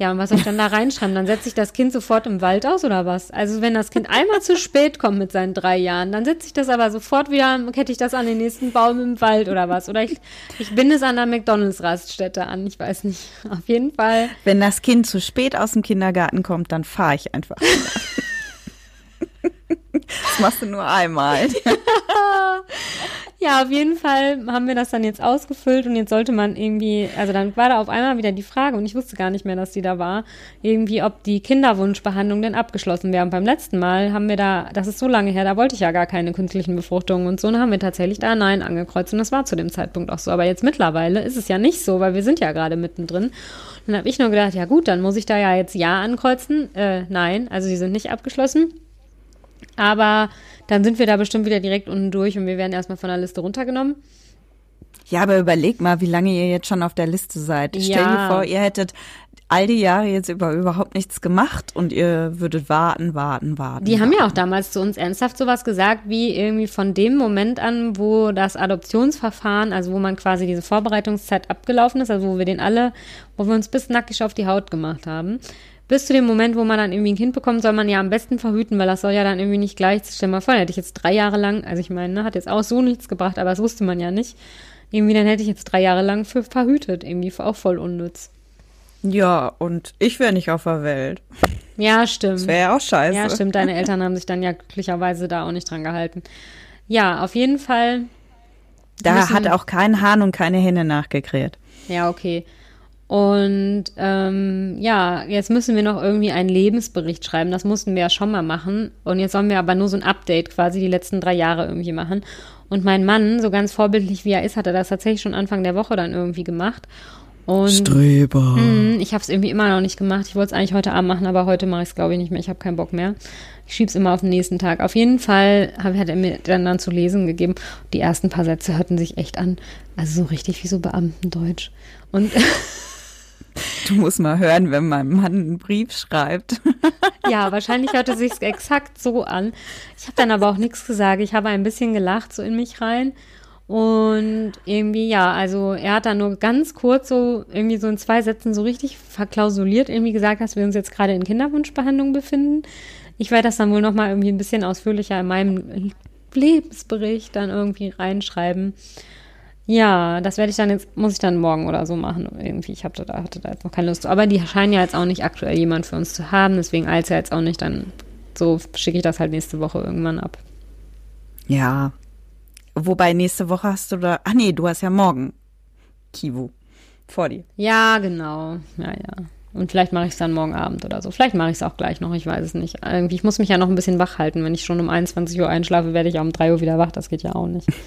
Speaker 1: Ja, und was soll ich dann da reinschreiben? Dann setze ich das Kind sofort im Wald aus oder was? Also wenn das Kind einmal zu spät kommt mit seinen drei Jahren, dann setze ich das aber sofort wieder, kette ich das an den nächsten Baum im Wald oder was? Oder ich, ich binde es an der McDonalds-Raststätte an, ich weiß nicht. Auf jeden Fall.
Speaker 2: Wenn das Kind zu spät aus dem Kindergarten kommt, dann fahre ich einfach. (laughs) das machst du nur einmal. (laughs)
Speaker 1: Ja, auf jeden Fall haben wir das dann jetzt ausgefüllt und jetzt sollte man irgendwie, also dann war da auf einmal wieder die Frage und ich wusste gar nicht mehr, dass die da war, irgendwie, ob die Kinderwunschbehandlung denn abgeschlossen wäre. Und beim letzten Mal haben wir da, das ist so lange her, da wollte ich ja gar keine künstlichen Befruchtungen und so, und haben wir tatsächlich da Nein angekreuzt und das war zu dem Zeitpunkt auch so. Aber jetzt mittlerweile ist es ja nicht so, weil wir sind ja gerade mittendrin. Und dann habe ich nur gedacht, ja gut, dann muss ich da ja jetzt Ja ankreuzen. Äh, nein, also die sind nicht abgeschlossen. Aber dann sind wir da bestimmt wieder direkt unten durch und wir werden erstmal von der Liste runtergenommen.
Speaker 2: Ja, aber überleg mal, wie lange ihr jetzt schon auf der Liste seid.
Speaker 1: Ja.
Speaker 2: Stell dir vor, ihr hättet all die Jahre jetzt über überhaupt nichts gemacht und ihr würdet warten, warten, warten.
Speaker 1: Die haben ja auch damals zu uns ernsthaft sowas gesagt, wie irgendwie von dem Moment an, wo das Adoptionsverfahren, also wo man quasi diese Vorbereitungszeit abgelaufen ist, also wo wir den alle, wo wir uns bis nackig auf die Haut gemacht haben, bis zu dem Moment, wo man dann irgendwie ein Kind bekommt, soll man ja am besten verhüten, weil das soll ja dann irgendwie nicht gleich, stell mal vor, hätte ich jetzt drei Jahre lang, also ich meine, ne, hat jetzt auch so nichts gebracht, aber das wusste man ja nicht. Irgendwie, dann hätte ich jetzt drei Jahre lang für verhütet, irgendwie auch voll unnütz.
Speaker 2: Ja, und ich wäre nicht auf der Welt.
Speaker 1: Ja, stimmt.
Speaker 2: Das wäre ja auch scheiße.
Speaker 1: Ja, stimmt. Deine Eltern haben sich dann ja glücklicherweise da auch nicht dran gehalten. Ja, auf jeden Fall.
Speaker 2: Da hat auch kein Hahn und keine Henne nachgekräht.
Speaker 1: Ja, okay. Und ähm, ja, jetzt müssen wir noch irgendwie einen Lebensbericht schreiben. Das mussten wir ja schon mal machen. Und jetzt sollen wir aber nur so ein Update quasi die letzten drei Jahre irgendwie machen. Und mein Mann, so ganz vorbildlich wie er ist, hat er das tatsächlich schon Anfang der Woche dann irgendwie gemacht. Und
Speaker 2: Streber.
Speaker 1: Hm, ich habe es irgendwie immer noch nicht gemacht. Ich wollte es eigentlich heute Abend machen, aber heute mache ich es, glaube ich, nicht mehr. Ich habe keinen Bock mehr. Ich schieb's immer auf den nächsten Tag. Auf jeden Fall hab, hat er mir dann, dann zu lesen gegeben. Die ersten paar Sätze hörten sich echt an. Also so richtig wie so Beamtendeutsch. Und (laughs)
Speaker 2: Du musst mal hören, wenn mein Mann einen Brief schreibt. (laughs)
Speaker 1: ja, wahrscheinlich hörte sich's exakt so an. Ich habe dann aber auch nichts gesagt. Ich habe ein bisschen gelacht so in mich rein. Und irgendwie, ja, also er hat dann nur ganz kurz so, irgendwie so in zwei Sätzen so richtig verklausuliert irgendwie gesagt, dass wir uns jetzt gerade in Kinderwunschbehandlung befinden. Ich werde das dann wohl nochmal irgendwie ein bisschen ausführlicher in meinem Lebensbericht dann irgendwie reinschreiben. Ja, das werde ich dann jetzt, muss ich dann morgen oder so machen. Irgendwie, ich hatte da, hatte da jetzt noch keine Lust. Aber die scheinen ja jetzt auch nicht aktuell jemand für uns zu haben, deswegen als er jetzt auch nicht, dann so schicke ich das halt nächste Woche irgendwann ab.
Speaker 2: Ja. Wobei nächste Woche hast du da. Ach nee, du hast ja morgen Kivu vor dir.
Speaker 1: Ja, genau. Ja, ja. Und vielleicht mache ich es dann morgen Abend oder so. Vielleicht mache ich es auch gleich noch, ich weiß es nicht. Irgendwie, ich muss mich ja noch ein bisschen wach halten. Wenn ich schon um 21 Uhr einschlafe, werde ich auch um 3 Uhr wieder wach. Das geht ja auch nicht. (laughs)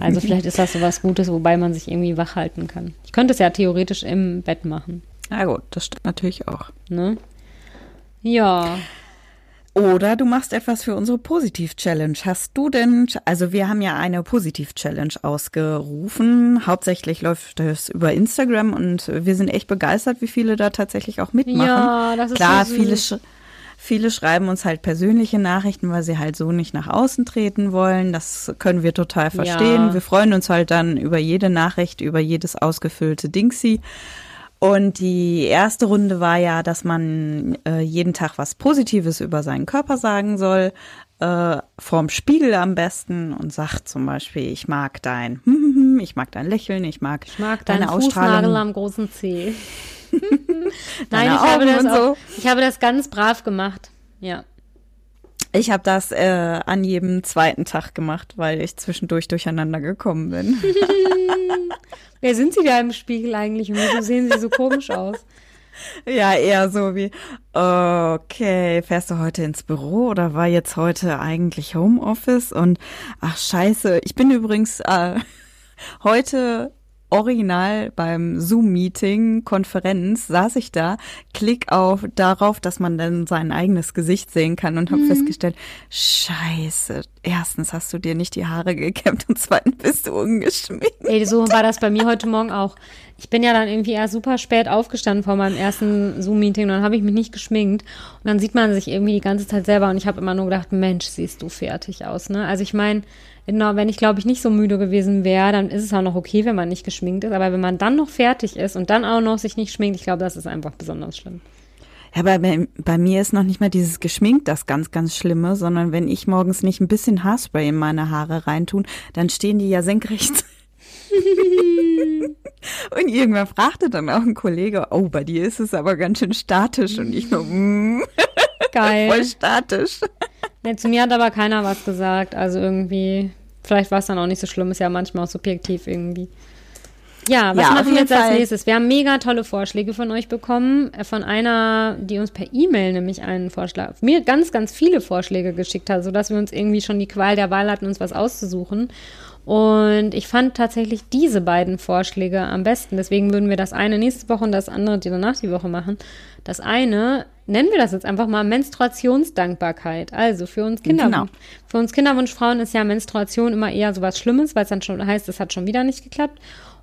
Speaker 1: Also vielleicht ist das so was Gutes, wobei man sich irgendwie wach halten kann. Ich könnte es ja theoretisch im Bett machen.
Speaker 2: Na gut, das stimmt natürlich auch.
Speaker 1: Ne? Ja.
Speaker 2: Oder du machst etwas für unsere Positiv-Challenge. Hast du denn, also wir haben ja eine Positiv-Challenge ausgerufen. Hauptsächlich läuft das über Instagram und wir sind echt begeistert, wie viele da tatsächlich auch mitmachen.
Speaker 1: Ja, das ist
Speaker 2: Klar,
Speaker 1: so
Speaker 2: viele, sch viele schreiben uns halt persönliche Nachrichten, weil sie halt so nicht nach außen treten wollen. Das können wir total verstehen.
Speaker 1: Ja.
Speaker 2: Wir freuen uns halt dann über jede Nachricht, über jedes ausgefüllte Dingsy. Und die erste Runde war ja, dass man äh, jeden Tag was Positives über seinen Körper sagen soll, äh, vorm Spiegel am besten und sagt zum Beispiel, ich mag dein, (laughs) ich mag dein Lächeln, ich mag,
Speaker 1: Ich mag
Speaker 2: deine Ausstrahlung.
Speaker 1: am großen Zeh. (laughs) (laughs) Nein, ich habe, das
Speaker 2: und
Speaker 1: auch,
Speaker 2: so.
Speaker 1: ich habe das ganz brav gemacht. Ja.
Speaker 2: Ich habe das äh, an jedem zweiten Tag gemacht, weil ich zwischendurch durcheinander gekommen bin. (laughs)
Speaker 1: Wer sind Sie da im Spiegel eigentlich und wieso sehen Sie so komisch aus? (laughs)
Speaker 2: ja, eher so wie, okay, fährst du heute ins Büro oder war jetzt heute eigentlich Homeoffice? Und ach scheiße, ich bin übrigens äh, (laughs) heute original beim Zoom-Meeting, Konferenz, saß ich da, klick auf darauf, dass man dann sein eigenes Gesicht sehen kann und habe festgestellt, scheiße, erstens hast du dir nicht die Haare gekämmt und zweitens bist du ungeschminkt.
Speaker 1: Ey, so war das bei mir heute Morgen auch. Ich bin ja dann irgendwie erst super spät aufgestanden vor meinem ersten Zoom-Meeting und dann habe ich mich nicht geschminkt. Und dann sieht man sich irgendwie die ganze Zeit selber und ich habe immer nur gedacht, Mensch, siehst du fertig aus, ne? Also ich meine, genau, wenn ich, glaube ich, nicht so müde gewesen wäre, dann ist es auch noch okay, wenn man nicht geschminkt ist. Aber wenn man dann noch fertig ist und dann auch noch sich nicht schminkt, ich glaube, das ist einfach besonders schlimm.
Speaker 2: Ja, bei, bei mir ist noch nicht mal dieses Geschminkt das ganz, ganz Schlimme, sondern wenn ich morgens nicht ein bisschen Haarspray in meine Haare reintun, dann stehen die ja senkrecht. (laughs) und irgendwann fragte dann auch ein Kollege, oh, bei dir ist es aber ganz schön statisch. Und ich nur, mm,
Speaker 1: Geil.
Speaker 2: voll statisch.
Speaker 1: Nee, zu mir hat aber keiner was gesagt. Also irgendwie, vielleicht war es dann auch nicht so schlimm, ist ja manchmal auch subjektiv irgendwie. Ja, was
Speaker 2: Ja,
Speaker 1: machen wir jetzt als
Speaker 2: Fall.
Speaker 1: nächstes? Wir haben mega tolle Vorschläge von euch bekommen. äh, Von einer, die uns per E-Mail nämlich einen Vorschlag, mir ganz, ganz viele Vorschläge geschickt hat, sodass wir uns irgendwie schon die Qual der Wahl hatten, uns was auszusuchen. Und ich fand tatsächlich diese beiden Vorschläge am besten. Deswegen würden wir das eine nächste Woche und das andere die danach die Woche machen. Das eine nennen wir das jetzt einfach mal Menstruationsdankbarkeit. Also für uns Kinder,
Speaker 2: Genau.
Speaker 1: für uns Kinderwunschfrauen ist ja Menstruation immer eher so was Schlimmes, weil es dann schon heißt, es hat schon wieder nicht geklappt.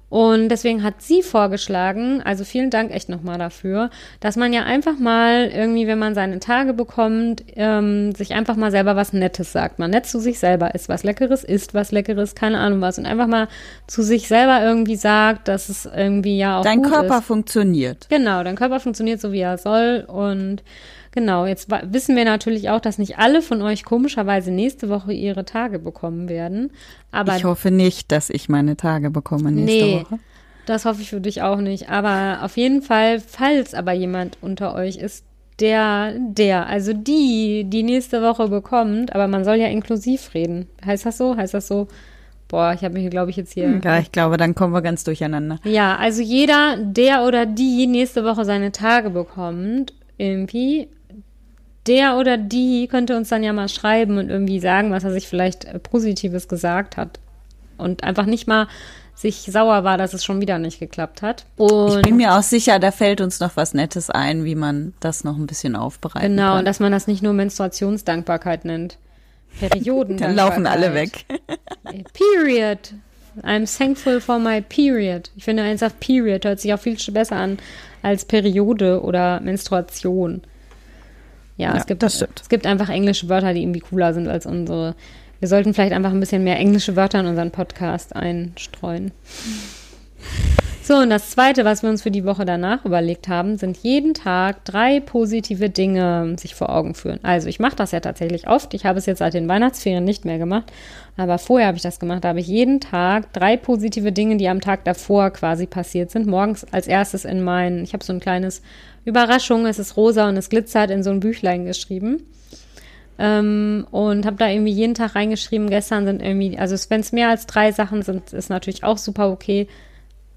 Speaker 1: Und deswegen hat sie vorgeschlagen, also vielen Dank echt nochmal dafür, dass man ja einfach mal irgendwie, wenn man seine Tage bekommt, ähm, sich einfach mal selber was Nettes sagt. Man nett zu sich selber ist, was Leckeres isst, was Leckeres, keine Ahnung was. Und einfach mal zu sich selber irgendwie sagt, dass es irgendwie ja auch
Speaker 2: Dein Körper
Speaker 1: ist.
Speaker 2: funktioniert.
Speaker 1: Genau, dein Körper funktioniert so, wie er soll. Und genau, jetzt wissen wir natürlich auch, dass nicht alle von euch komischerweise nächste Woche ihre Tage bekommen werden. Aber
Speaker 2: Ich hoffe nicht, dass ich meine Tage bekomme nächste
Speaker 1: nee,
Speaker 2: Woche.
Speaker 1: das hoffe ich für dich auch nicht. Aber auf jeden Fall, falls aber jemand unter euch ist, der, der, also die, die nächste Woche bekommt, aber man soll ja inklusiv reden. Heißt das so? Heißt das so? Boah, ich habe mich, glaube ich, jetzt hier.
Speaker 2: Ja, ich glaube, dann kommen wir ganz durcheinander.
Speaker 1: Ja, also jeder, der oder die nächste Woche seine Tage bekommt, irgendwie, der oder die könnte uns dann ja mal schreiben und irgendwie sagen, was er sich vielleicht äh, Positives gesagt hat. Und einfach nicht mal sich sauer war, dass es schon wieder nicht geklappt hat.
Speaker 2: Ich
Speaker 1: Und
Speaker 2: bin mir auch sicher, da fällt uns noch was Nettes ein, wie man das noch ein bisschen aufbereiten
Speaker 1: genau, und
Speaker 2: kann.
Speaker 1: dass man das nicht nur Menstruationsdankbarkeit nennt. Perioden. (laughs)
Speaker 2: Dann laufen alle weg.
Speaker 1: Period. I'm thankful for my period. Ich finde einfach Period hört sich auch viel besser an als Periode oder Menstruation. Ja,
Speaker 2: Ja,
Speaker 1: es gibt
Speaker 2: das stimmt.
Speaker 1: es gibt einfach englische Wörter, die irgendwie cooler sind als unsere. Wir sollten vielleicht einfach ein bisschen mehr englische Wörter in unseren Podcast einstreuen. So, und das Zweite, was wir uns für die Woche danach überlegt haben, sind jeden Tag drei positive Dinge sich vor Augen führen. Also ich mache das ja tatsächlich oft. Ich habe es jetzt seit den Weihnachtsferien nicht mehr gemacht. Aber vorher habe ich das gemacht. Da habe ich jeden Tag drei positive Dinge, die am Tag davor quasi passiert sind. Morgens als erstes in mein, ich habe so ein kleines Überraschung, es ist rosa und es glitzert in so ein Büchlein geschrieben. Ähm, und habe da irgendwie jeden Tag reingeschrieben, gestern sind irgendwie, also wenn es mehr als drei Sachen sind, ist natürlich auch super okay.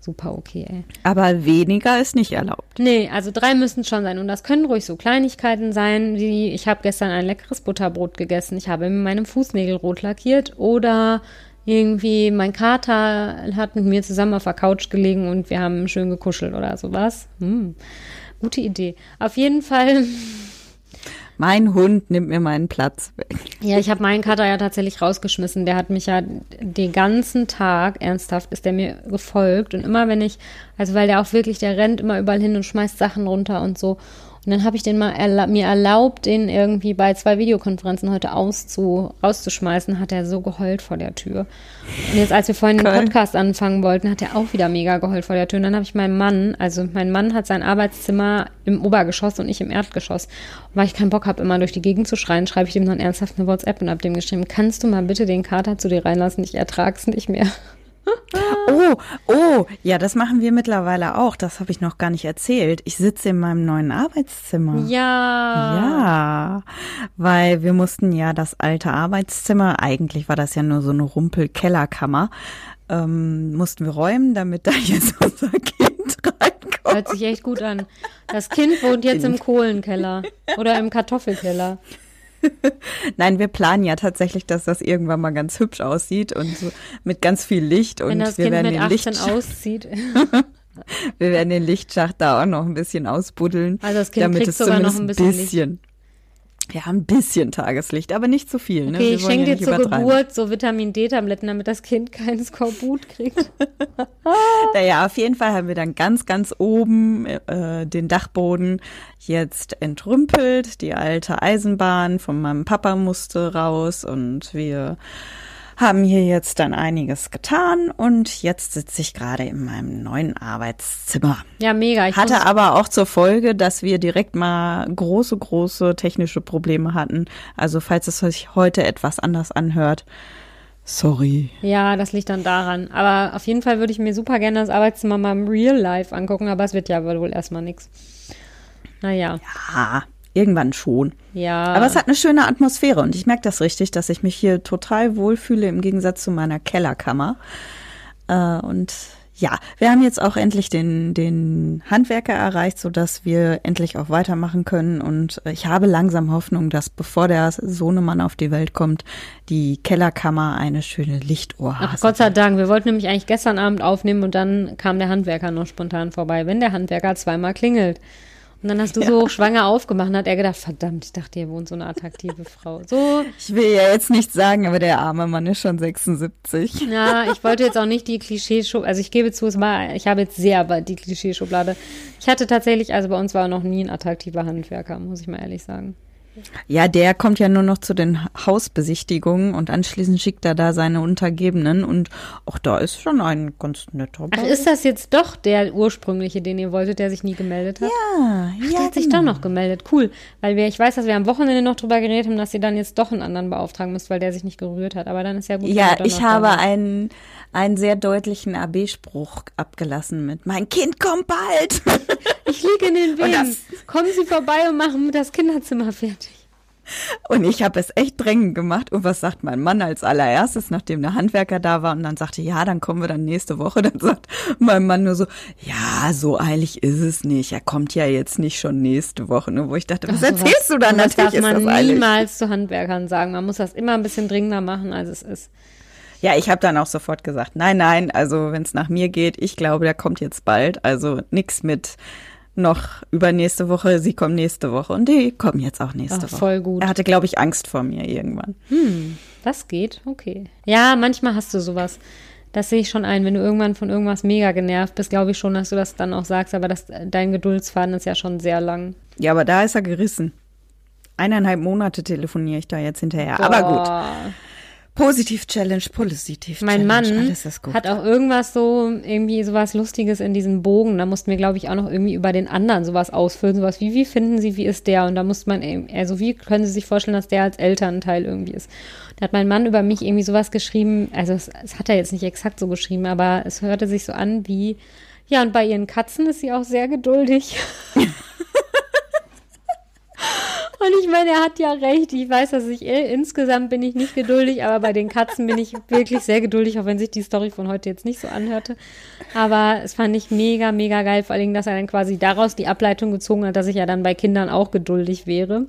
Speaker 1: Super okay, ey.
Speaker 2: Aber weniger ist nicht erlaubt.
Speaker 1: Nee, also drei müssen schon sein. Und das können ruhig so Kleinigkeiten sein, wie ich habe gestern ein leckeres Butterbrot gegessen. Ich habe mir meine Fußnägel rot lackiert oder irgendwie mein Kater hat mit mir zusammen auf der Couch gelegen und wir haben schön gekuschelt oder sowas. Hm, gute Idee. Auf jeden Fall
Speaker 2: Mein Hund nimmt mir meinen Platz weg.
Speaker 1: Ja, ich habe meinen Kater ja tatsächlich rausgeschmissen. Der hat mich ja den ganzen Tag, ernsthaft, ist der mir gefolgt. Und immer wenn ich, also weil der auch wirklich, der rennt immer überall hin und schmeißt Sachen runter und so. Und dann habe ich den mal erla mir erlaubt, den irgendwie bei zwei Videokonferenzen heute auszu rauszuschmeißen, hat er so geheult vor der Tür. Und jetzt, als wir vorhin den
Speaker 2: Geil.
Speaker 1: Podcast anfangen wollten, hat er auch wieder mega geheult vor der Tür. Und dann habe ich meinen Mann, also mein Mann hat sein Arbeitszimmer im Obergeschoss und ich im Erdgeschoss. Und weil ich keinen Bock habe, immer durch die Gegend zu schreien, schreibe ich dem dann ernsthaft eine WhatsApp und habe dem geschrieben, kannst du mal bitte den Kater zu dir reinlassen? Ich ertrag's nicht mehr.
Speaker 2: Oh, oh, ja, das machen wir mittlerweile auch. Das habe ich noch gar nicht erzählt. Ich sitze in meinem neuen Arbeitszimmer.
Speaker 1: Ja.
Speaker 2: Ja, weil wir mussten ja das alte Arbeitszimmer, eigentlich war das ja nur so eine Rumpel-Kellerkammer, ähm, mussten wir räumen, damit da jetzt (laughs) unser Kind reinkommt.
Speaker 1: Hört sich echt gut an. Das Kind wohnt jetzt im Kohlenkeller oder im Kartoffelkeller. (laughs) (laughs)
Speaker 2: Nein, wir planen ja tatsächlich, dass das irgendwann mal ganz hübsch aussieht und so mit ganz viel Licht und
Speaker 1: Wenn das
Speaker 2: wir
Speaker 1: Kind
Speaker 2: werden
Speaker 1: mit
Speaker 2: den
Speaker 1: 18
Speaker 2: Licht,
Speaker 1: auszieht.
Speaker 2: wir werden den Lichtschacht da auch noch ein bisschen ausbuddeln,
Speaker 1: Also das Kind
Speaker 2: damit es
Speaker 1: sogar noch ein bisschen Licht.
Speaker 2: Ja, ein bisschen Tageslicht, aber nicht zu viel. Ne?
Speaker 1: Okay,
Speaker 2: Wir
Speaker 1: ich schenke dir zur. Geburt so Vitamin D-Tabletten, damit das Kind keinen Skorbut kriegt. (laughs)
Speaker 2: Naja, auf jeden Fall haben wir dann ganz, ganz oben äh, den Dachboden jetzt entrümpelt. Die alte Eisenbahn von meinem Papa musste raus und wir haben hier jetzt dann einiges getan und jetzt sitze ich gerade in meinem neuen Arbeitszimmer.
Speaker 1: Ja, mega. Ich
Speaker 2: Hatte aber auch zur Folge, dass wir direkt mal große, große technische Probleme hatten. Also falls es sich heute etwas anders anhört, sorry.
Speaker 1: ja, das liegt dann daran. Aber auf jeden Fall würde ich mir super gerne das Arbeitszimmer mal im Real Life angucken, aber es wird ja wohl erstmal nichts. Naja,
Speaker 2: Ah, irgendwann schon.
Speaker 1: ja.
Speaker 2: Aber es hat eine schöne Atmosphäre und ich merke das richtig, dass ich mich hier total wohlfühle im Gegensatz zu meiner Kellerkammer. Äh, und ja, wir haben jetzt auch endlich den, den Handwerker erreicht, sodass wir endlich auch weitermachen können. Und ich habe langsam Hoffnung, dass bevor der Sohnemann auf die Welt kommt, die Kellerkammer eine schöne Lichtohrhase
Speaker 1: Ach Gott sei Dank, wir wollten nämlich eigentlich gestern Abend aufnehmen und dann kam der Handwerker noch spontan vorbei, wenn der Handwerker zweimal klingelt. Und dann hast du so schwanger aufgemacht und hat er gedacht, verdammt, ich dachte, hier wohnt so eine attraktive Frau. So.
Speaker 2: Ich will ja jetzt nichts sagen, aber der arme Mann ist schon 76.
Speaker 1: Ja, ich wollte jetzt auch nicht die Klischeeschublade, also ich gebe zu, es war, ich habe jetzt sehr die Klischeeschublade. Ich hatte tatsächlich, also bei uns war noch nie ein attraktiver Handwerker, muss ich mal ehrlich sagen.
Speaker 2: Ja, der kommt ja nur noch zu den Hausbesichtigungen und anschließend schickt er da seine Untergebenen und auch da ist schon ein ganz netter
Speaker 1: Ach, ist das jetzt doch der ursprüngliche, den ihr wolltet, der sich nie gemeldet hat?
Speaker 2: Ja,
Speaker 1: Ach,
Speaker 2: ja.
Speaker 1: der hat sich
Speaker 2: genau.
Speaker 1: doch noch gemeldet. Cool. Weil wir, ich weiß, dass wir am Wochenende noch drüber geredet haben, dass ihr dann jetzt doch einen anderen beauftragen müsst, weil der sich nicht gerührt hat. Aber dann ist ja gut.
Speaker 2: Ja, ich habe einen, einen sehr deutlichen AB-Spruch abgelassen mit Mein Kind kommt bald. (laughs)
Speaker 1: Ich liege in den Wehen. Kommen Sie vorbei und machen das Kinderzimmer fertig.
Speaker 2: Und ich habe es echt drängend gemacht. Und was sagt mein Mann als allererstes, nachdem der Handwerker da war und dann sagte, ja, dann kommen wir dann nächste Woche. (laughs) Dann sagt mein Mann nur so, ja, so eilig ist es nicht. Er kommt ja jetzt nicht schon nächste Woche. Ne? Wo ich dachte, was
Speaker 1: Ach,
Speaker 2: erzählst du dann? Natürlich
Speaker 1: darf
Speaker 2: ist
Speaker 1: man
Speaker 2: das eilig.
Speaker 1: niemals zu Handwerkern sagen. Man muss das immer ein bisschen dringender machen, als es ist.
Speaker 2: Ja, ich habe dann auch sofort gesagt, nein, nein, also wenn es nach mir geht, ich glaube, der kommt jetzt bald. Also nix mit noch übernächste Woche, sie kommen nächste Woche und die kommen jetzt auch nächste
Speaker 1: Ach,
Speaker 2: Woche.
Speaker 1: voll gut.
Speaker 2: Er hatte, glaube ich, Angst vor mir irgendwann.
Speaker 1: Das geht, okay. Ja, manchmal hast du sowas. Das sehe ich schon ein. Wenn du irgendwann von irgendwas mega genervt bist, glaube ich schon, dass du das dann auch sagst. Aber das, dein Geduldsfaden ist ja schon sehr lang.
Speaker 2: Ja, aber da ist er gerissen. Eineinhalb Monate telefoniere ich da jetzt hinterher. Aber gut. Positiv Challenge, positiv
Speaker 1: Mein
Speaker 2: Challenge.
Speaker 1: Mann
Speaker 2: ist gut.
Speaker 1: hat auch irgendwas so, irgendwie sowas Lustiges in diesem Bogen. Da mussten wir, glaube ich, auch noch irgendwie über den anderen sowas ausfüllen. Sowas wie, wie finden Sie, wie ist der? Und da musste man, eben- also wie können Sie sich vorstellen, dass der als Elternteil irgendwie ist? Da hat mein Mann über mich irgendwie sowas geschrieben. Also, es, es hat er jetzt nicht exakt so geschrieben, aber es hörte sich so an wie, ja, und bei ihren Katzen ist sie auch sehr geduldig. (laughs) Und ich meine, er hat ja recht. Ich weiß, dass ich äh, insgesamt bin ich nicht geduldig, aber bei den Katzen bin ich (laughs) wirklich sehr geduldig, auch wenn sich die Story von heute jetzt nicht so anhörte. Aber es fand ich mega, mega geil, vor Dingen, dass er dann quasi daraus die Ableitung gezogen hat, dass ich ja dann bei Kindern auch geduldig wäre.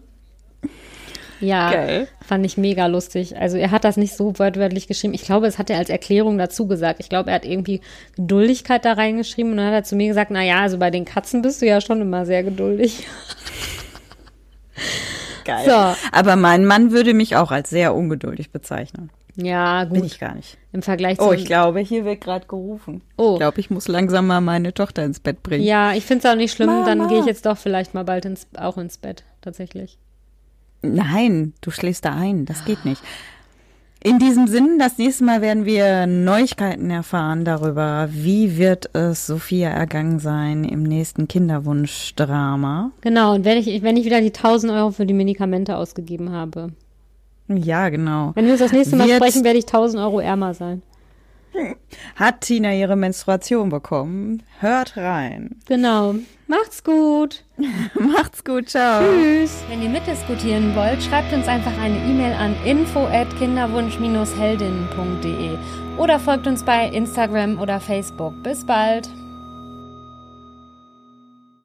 Speaker 1: Ja,
Speaker 2: Geil.
Speaker 1: fand ich mega lustig. Also er hat das nicht so wortwörtlich geschrieben. Ich glaube, es hat er als Erklärung dazu gesagt. Ich glaube, er hat irgendwie Geduldigkeit da reingeschrieben und dann hat er zu mir gesagt, na ja, also bei den Katzen bist du ja schon immer sehr geduldig. (laughs) (laughs)
Speaker 2: Geil.
Speaker 1: So.
Speaker 2: Aber mein Mann würde mich auch als sehr ungeduldig bezeichnen.
Speaker 1: Ja,
Speaker 2: Bin
Speaker 1: gut.
Speaker 2: ich gar nicht.
Speaker 1: Im Vergleich zu.
Speaker 2: Oh, ich glaube, hier wird gerade gerufen.
Speaker 1: Oh.
Speaker 2: Ich glaube, ich muss langsam mal meine Tochter ins Bett bringen.
Speaker 1: Ja, ich finde es auch nicht schlimm. Dann
Speaker 2: Mama.
Speaker 1: gehe ich jetzt doch vielleicht mal bald ins, auch ins Bett, tatsächlich.
Speaker 2: Nein, du schläfst da ein. Das geht nicht. In diesem Sinn, das nächste Mal werden wir Neuigkeiten erfahren darüber, wie wird es Sophia ergangen sein im nächsten Kinderwunschdrama.
Speaker 1: Genau, und wenn ich, wenn ich wieder die 1000 Euro für die Medikamente ausgegeben habe.
Speaker 2: Ja, genau.
Speaker 1: Wenn wir uns das nächste Mal
Speaker 2: Wird-
Speaker 1: sprechen, werde ich 1000 Euro ärmer sein.
Speaker 2: Hat Tina ihre Menstruation bekommen? Hört rein.
Speaker 1: Genau. Macht's gut. (laughs)
Speaker 2: Macht's gut, ciao.
Speaker 1: Tschüss. Wenn ihr mitdiskutieren wollt, schreibt uns einfach eine E-Mail an info@kinderwunsch-heldinnen.de oder folgt uns bei Instagram oder Facebook. Bis bald.